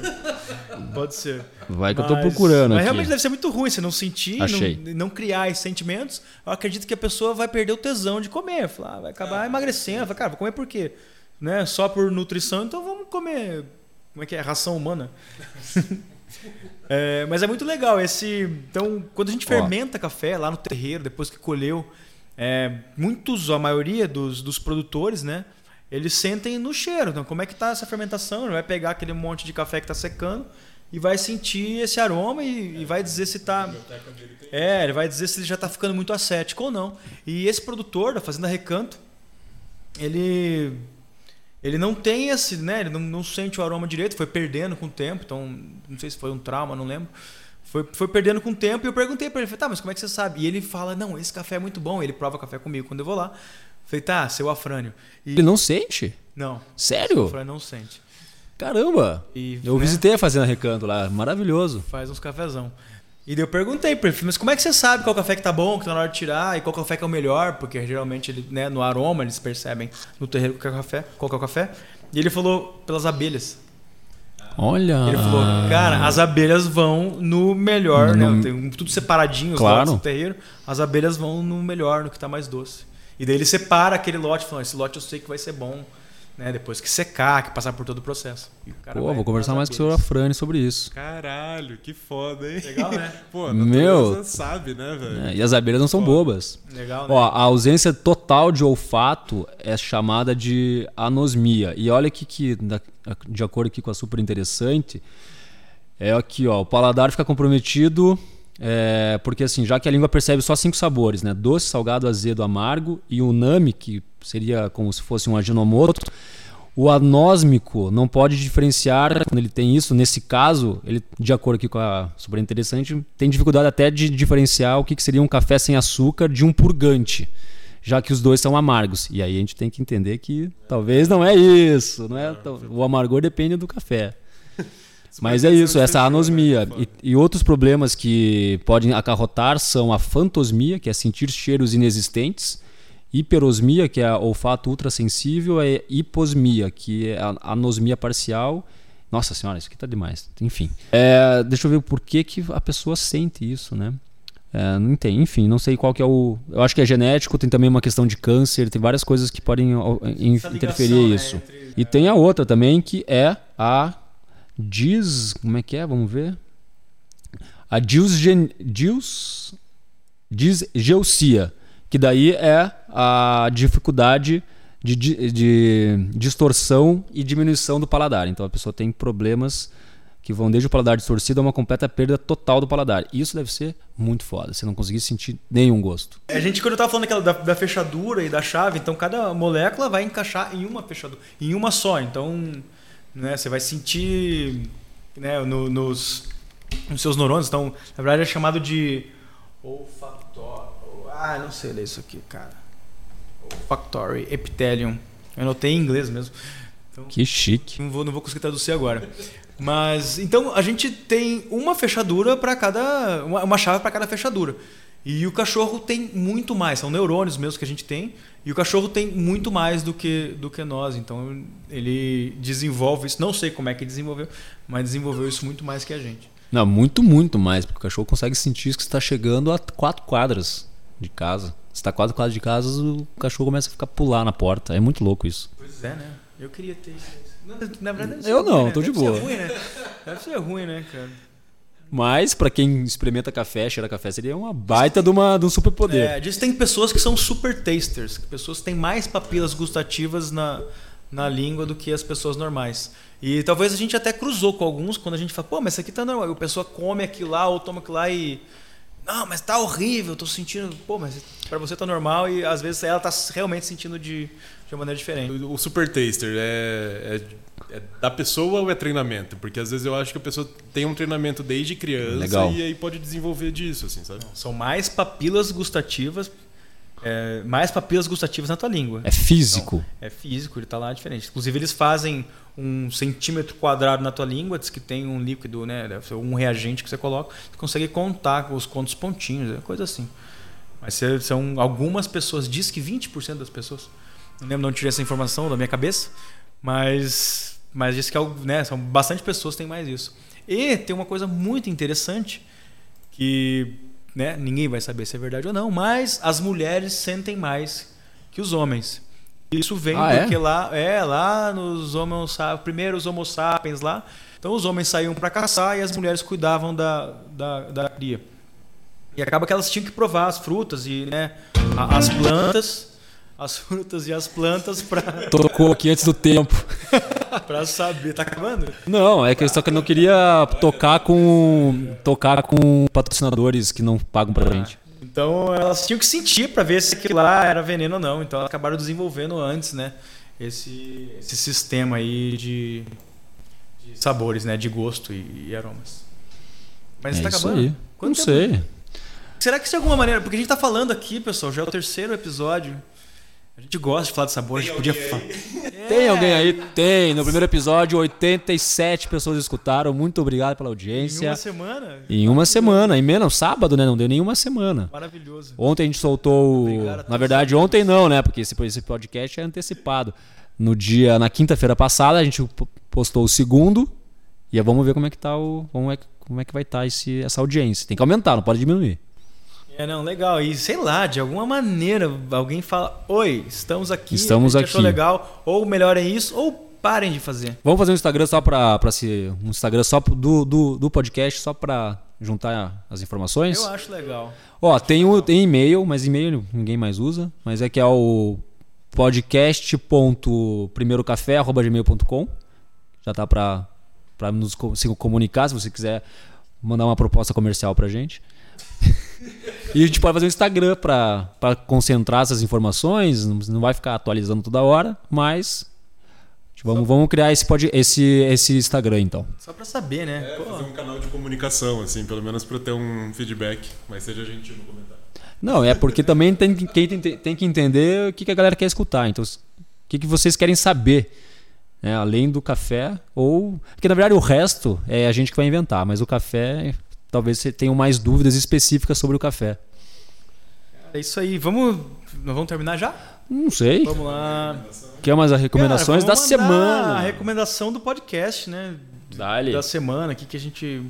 Pode ser. Vai que eu tô Mas- procurando Mas aqui. realmente deve ser muito ruim você não sentir, Achei. não, não criar esses sentimentos. Eu acredito que a pessoa vai perder o tesão de comer. Falar, ah, vai acabar emagrecendo. Fala, cara, vou comer por quê? Né? Só por nutrição, então vamos comer. Como é que é? Ração humana. É, mas é muito legal esse. Então, quando a gente Ó. fermenta café lá no terreiro, depois que colheu, é, muitos, a maioria dos, dos produtores, né? Eles sentem no cheiro. Então, como é que tá essa fermentação? Ele vai pegar aquele monte de café que está secando e vai sentir esse aroma e, e vai dizer se tá. É, ele vai dizer se ele já está ficando muito acético ou não. E esse produtor da Fazenda Recanto, ele ele não tem esse, né? Ele não, não sente o aroma direito, foi perdendo com o tempo, então não sei se foi um trauma, não lembro. Foi, foi perdendo com o tempo e eu perguntei para ele, falei, tá, mas como é que você sabe? E ele fala, não, esse café é muito bom, ele prova café comigo quando eu vou lá. Falei, tá, seu Afrânio. E, Ele não sente? Não, Sério? o Afrânio não sente. Caramba! E, Eu né, visitei a Fazenda Recanto lá, maravilhoso. Faz uns cafezão. E daí eu perguntei pra ele, mas como é que você sabe qual café que tá bom, que tá na hora de tirar, e qual café que é o melhor? Porque geralmente ele, né, no aroma eles percebem no terreiro qual que é o café, qual que é o café. E ele falou pelas abelhas. Olha. Ele falou, cara, as abelhas vão no melhor, No- né? Tem tudo separadinho Claro. do terreiro. As abelhas vão no melhor, no que tá mais doce. E daí ele separa aquele lote, falando, esse lote eu sei que vai ser bom, né? Depois que secar, que passar por todo o processo. E o Pô, vou conversar mais com o senhor. Afrani sobre isso. Caralho, que foda, hein? Legal, né? Pô, a Meu. sabe, né, velho? É, e as abelhas não são bobas. Legal, né? Ó, a ausência total de olfato é chamada de anosmia. E olha aqui que, de acordo aqui com a super interessante, é aqui, ó, o paladar fica comprometido é, porque assim, já que a língua percebe só cinco sabores, né? Doce, salgado, azedo, amargo e o nami, que seria como se fosse um aginomoto, o anósmico não pode diferenciar quando ele tem isso. Nesse caso, ele, de acordo aqui com a super interessante, tem dificuldade até de diferenciar o que que seria um café sem açúcar de um purgante, já que os dois são amargos. E aí a gente tem que entender que talvez não é isso, não é? tão- O amargor depende do café. Mas é isso, essa anosmia. E, e outros problemas que podem acarrotar são a fantosmia, que é sentir cheiros inexistentes, hiperosmia, que é olfato ultrassensível, e hiposmia, que é a anosmia parcial. Nossa senhora, isso aqui tá demais. Enfim. É, deixa eu ver por que, que a pessoa sente isso, né? É, não tem, enfim, não sei qual que é o. Eu acho que é genético, tem também uma questão de câncer, tem várias coisas que podem in- ligação, interferir né, isso. entre- E tem a outra também que é a dis, como é que é? Vamos ver. A disgen, dis, disgeusia, que daí é a dificuldade de, di- de distorção e diminuição do paladar. Então a pessoa tem problemas que vão desde o paladar distorcido a uma completa perda total do paladar. Isso deve ser muito foda, você não conseguir sentir nenhum gosto. A gente, quando eu tava falando da, da fechadura e da chave, então cada molécula vai encaixar em uma fechadura, em uma só. Então, né, você vai sentir né, no- nos, nos seus neurônios. Então, na verdade, é chamado de olfatório. Ah, não sei ler isso aqui, cara. Olfactory epithelium. Eu anotei em inglês mesmo. Que chique. Não vou, não vou conseguir traduzir agora. Mas então a gente tem uma fechadura para cada. Uma, uma chave para cada fechadura. E o cachorro tem muito mais, são neurônios mesmo que a gente tem. E o cachorro tem muito mais do que, do que nós. Então ele desenvolve isso. Não sei como é que desenvolveu, mas desenvolveu isso muito mais que a gente. Não, muito, muito mais, porque o cachorro consegue sentir que está chegando a quatro quadras de casa. Se está quatro quadras de casa, o cachorro começa a ficar pular na porta. É muito louco isso. Pois é, né? Eu queria ter isso. Não, Na verdade, deve Eu não, ruim, né? tô de Deve boa. Ser ruim, né? Deve ser ruim, né, cara? Mas, para quem experimenta café, cheira café, seria uma baita de, uma, de um superpoder. É, diz que tem pessoas que são super tasters, pessoas que têm mais papilas gustativas na, na língua do que as pessoas normais. E talvez a gente até cruzou com alguns quando a gente fala, pô, mas isso aqui tá normal. E a pessoa come aquilo lá ou toma aquilo lá e. Não, mas tá horrível, tô sentindo. Pô, mas para você tá normal e às vezes ela tá realmente sentindo de, de uma maneira diferente. O super taster é, é, é, da pessoa ou é treinamento? Porque às vezes eu acho que a pessoa tem um treinamento desde criança Legal. e aí pode desenvolver disso, assim, sabe? São mais papilas gustativas, é, mais papilas gustativas na tua língua. É físico. É físico, ele tá lá diferente. Inclusive eles fazem um centímetro quadrado na tua língua, diz que tem um líquido, né, deve ser um reagente que você coloca, você consegue contar os quantos pontinhos, é coisa assim. Mas se- são algumas pessoas, diz que 20% das pessoas. Não lembro de onde tirei essa informação da minha cabeça, mas mas diz que algo- né, são bastante pessoas que têm mais isso. E tem uma coisa muito interessante que né, ninguém vai saber se é verdade ou não, mas as mulheres sentem mais que os homens. Isso vem Ah, é? porque lá, é, lá nos homo sapiens, primeiro os homo sapiens lá, então os homens saíam para caçar e as mulheres cuidavam da, da, da cria. E acaba que elas tinham que provar as frutas e né, as plantas, as frutas e as plantas para Tocou aqui antes do tempo. para saber. Tá acabando? Não, é que eu só que eu não queria tocar com tocar com patrocinadores que não pagam pra gente. Então elas tinham que sentir para ver se aquilo lá era veneno ou não. Então elas acabaram desenvolvendo antes, né? Esse, esse sistema aí de, de sabores, né? De gosto e, e aromas. Mas é tá isso acabando? aí. Quanto não tempo? sei. Será que de alguma maneira. Porque a gente tá falando aqui, pessoal, já é o terceiro episódio. A gente gosta de falar de sabor, a gente podia falar. Tem alguém aí? Tem. No primeiro episódio, 87 pessoas escutaram. Muito obrigado pela Em audiência. uma semana? Em uma semana. Em menos, sábado, né? Não deu nenhuma semana. Maravilhoso. Ontem a gente soltou. Obrigado Na verdade, ontem não, né? Porque esse, esse podcast é antecipado. No dia, na quinta-feira passada, a gente po- postou o segundo. E aí vamos ver como é que tá o. Como é, que- como é que vai estar esse, essa audiência. Tem que aumentar, não pode diminuir. É, não, legal. E sei lá, de alguma maneira, alguém fala: Oi, estamos aqui. Estamos a gente achou aqui." legal. Ou melhorem isso, ou parem de fazer. Vamos fazer um Instagram só pra, pra se. Um Instagram só do, do, do podcast, só pra juntar as informações. Eu acho legal. Ó, tem, o, tem e-mail, mas e-mail ninguém mais usa. Mas é que é o podcast.primeirocafé.gmail.com. Já tá pra, pra nos se comunicar, se você quiser mandar uma proposta comercial pra gente. e a gente pode fazer um Instagram pra, pra concentrar essas informações. Não, vai ficar atualizando toda hora, mas. Vamos, vamos criar esse, pod, esse, esse Instagram então. Só pra saber, né? É, Pô, fazer um canal de comunicação, assim, pelo menos pra ter um feedback, mas seja gentil no comentário. Não, é porque também tem, que- quem tem, tem que entender o que, que a galera quer escutar. Então, o que, que vocês querem saber? né, além do café, ou. Porque na verdade o resto é a gente que vai inventar, mas o café talvez você tenha mais dúvidas específicas sobre o café. é isso aí. Vamos. Nós vamos terminar já? Não sei. Vamos lá. Quer mais as recomendações Cara, da semana? A recomendação do podcast, né? Dá-lhe. Da semana, o que, que a gente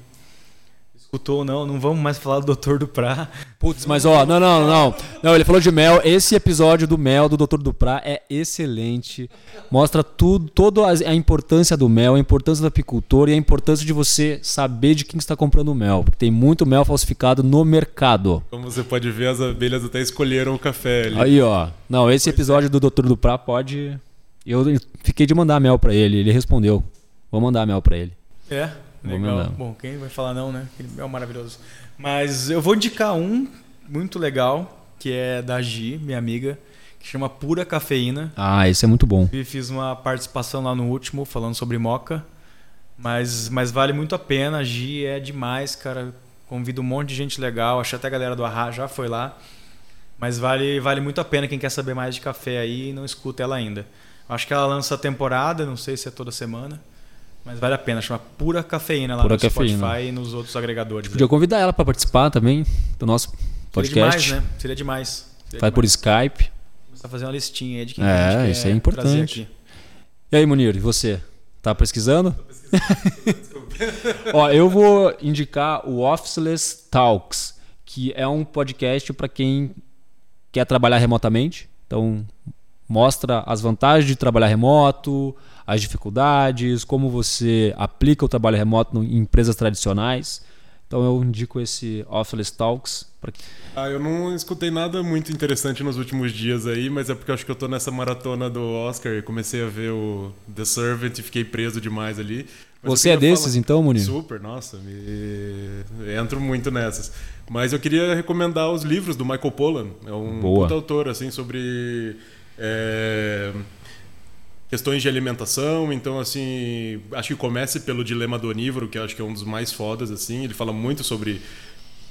escutou ou não. Não vamos mais falar do Doutor do Prá. Putz, mas ó, não, não, não. Não, ele falou de mel. Esse episódio do mel do Dr. Duprá é excelente. Mostra tudo, toda a importância do mel, a importância do apicultor e a importância de você saber de quem está comprando o mel. Porque tem muito mel falsificado no mercado. Como você pode ver, as abelhas até escolheram o café ali. Aí, ó. Não, esse episódio do Dr. Duprá pode. Eu fiquei de mandar mel pra ele. Ele respondeu. Vou mandar mel pra ele. É, legal. Bom, quem vai falar não, né? Aquele mel maravilhoso. Mas eu vou indicar um muito legal, que é da Gi, minha amiga, que chama Pura Cafeína. Ah, esse é muito bom. E fiz uma participação lá no último, falando sobre moca. Mas, mas vale muito a pena. A Gi é demais, cara. Convido um monte de gente legal. Acho até a galera do Arra já foi lá. Mas vale, vale muito a pena quem quer saber mais de café aí e não escuta ela ainda. Acho que ela lança a temporada, não sei se é toda semana. Mas vale a pena, chama Pura Cafeína lá Pura no Cafeína. Spotify e nos outros agregadores. Podia convidar ela pra participar também do nosso Seria podcast. demais, né? Seria demais. Seria Faz por demais. Skype. Começar a fazer uma listinha aí de quem É, isso é importante. E aí, Munir, e você? Tá pesquisando? Ó, eu vou indicar o Officeless Talks, que é um podcast para quem quer trabalhar remotamente. Então, mostra as vantagens de trabalhar remoto, as dificuldades, como você aplica o trabalho remoto em empresas tradicionais. Então, eu indico esse Officeless Talks. Pra... Ah, eu não escutei nada muito interessante nos últimos dias aí, mas é porque eu acho que eu tô nessa maratona do Oscar e comecei a ver o The Servant e fiquei preso demais ali. Mas Você é desses falar... então, Munir? Super, nossa, me... entro muito nessas. Mas eu queria recomendar os livros do Michael Pollan. É um puta autor, assim, sobre... É questões de alimentação, então assim, acho que comece pelo dilema do onívoro, que acho que é um dos mais fodas assim, ele fala muito sobre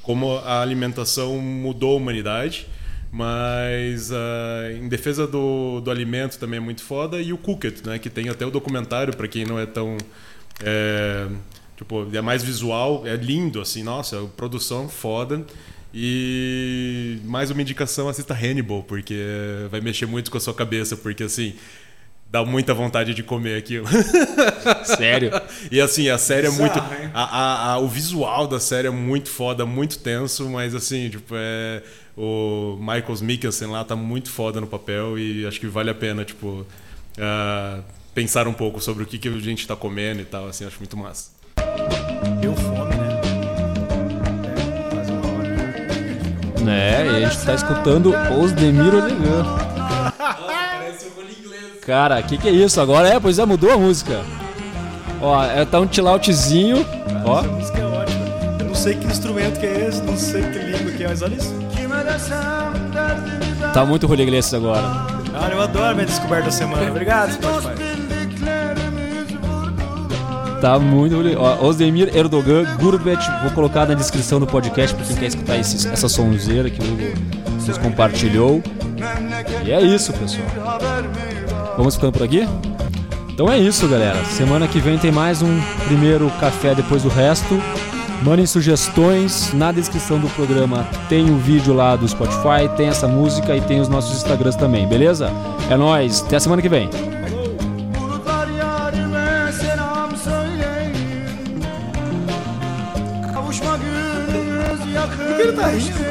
como a alimentação mudou a humanidade, mas uh, em defesa do, do alimento também é muito foda e o Cooked, né, que tem até o documentário para quem não é tão é, tipo, é mais visual, é lindo assim, nossa, produção foda. E mais uma indicação, assista Hannibal, porque vai mexer muito com a sua cabeça, porque assim, dá muita vontade de comer aquilo. Sério? e assim, a série é muito. A, a, a, o visual da série é muito foda, muito tenso, mas assim, tipo, é. O Michael Mikkelsen lá tá muito foda no papel e acho que vale a pena, tipo, uh, pensar um pouco sobre o que, que a gente tá comendo e tal, assim, acho muito massa. Deu fome, né? E a gente tá escutando Os Demir Olegan. Cara, o que, que é isso? Agora é, pois é, mudou a música. Ó, é, tá um chill outzinho. Ó. Essa música é ótima. Eu não sei que instrumento que é esse, não sei que língua que é, mas olha isso. Tá muito Julio Iglesias agora. Cara, eu adoro minha descoberta da semana. Obrigado, Spotify. Tá muito Ó, Osdemir Erdogan Gurbet. Vou colocar na descrição do podcast pra quem quer escutar esse, essa sonzeira que o Hugo nos compartilhou. E é isso, pessoal. Vamos ficando por aqui? Então é isso, galera. Semana que vem tem mais um primeiro café depois do resto. Mandem sugestões. Na descrição do programa tem o vídeo lá do Spotify, tem essa música e tem os nossos Instagrams também, beleza? É nóis. Até semana que vem. Por que ele tá rindo?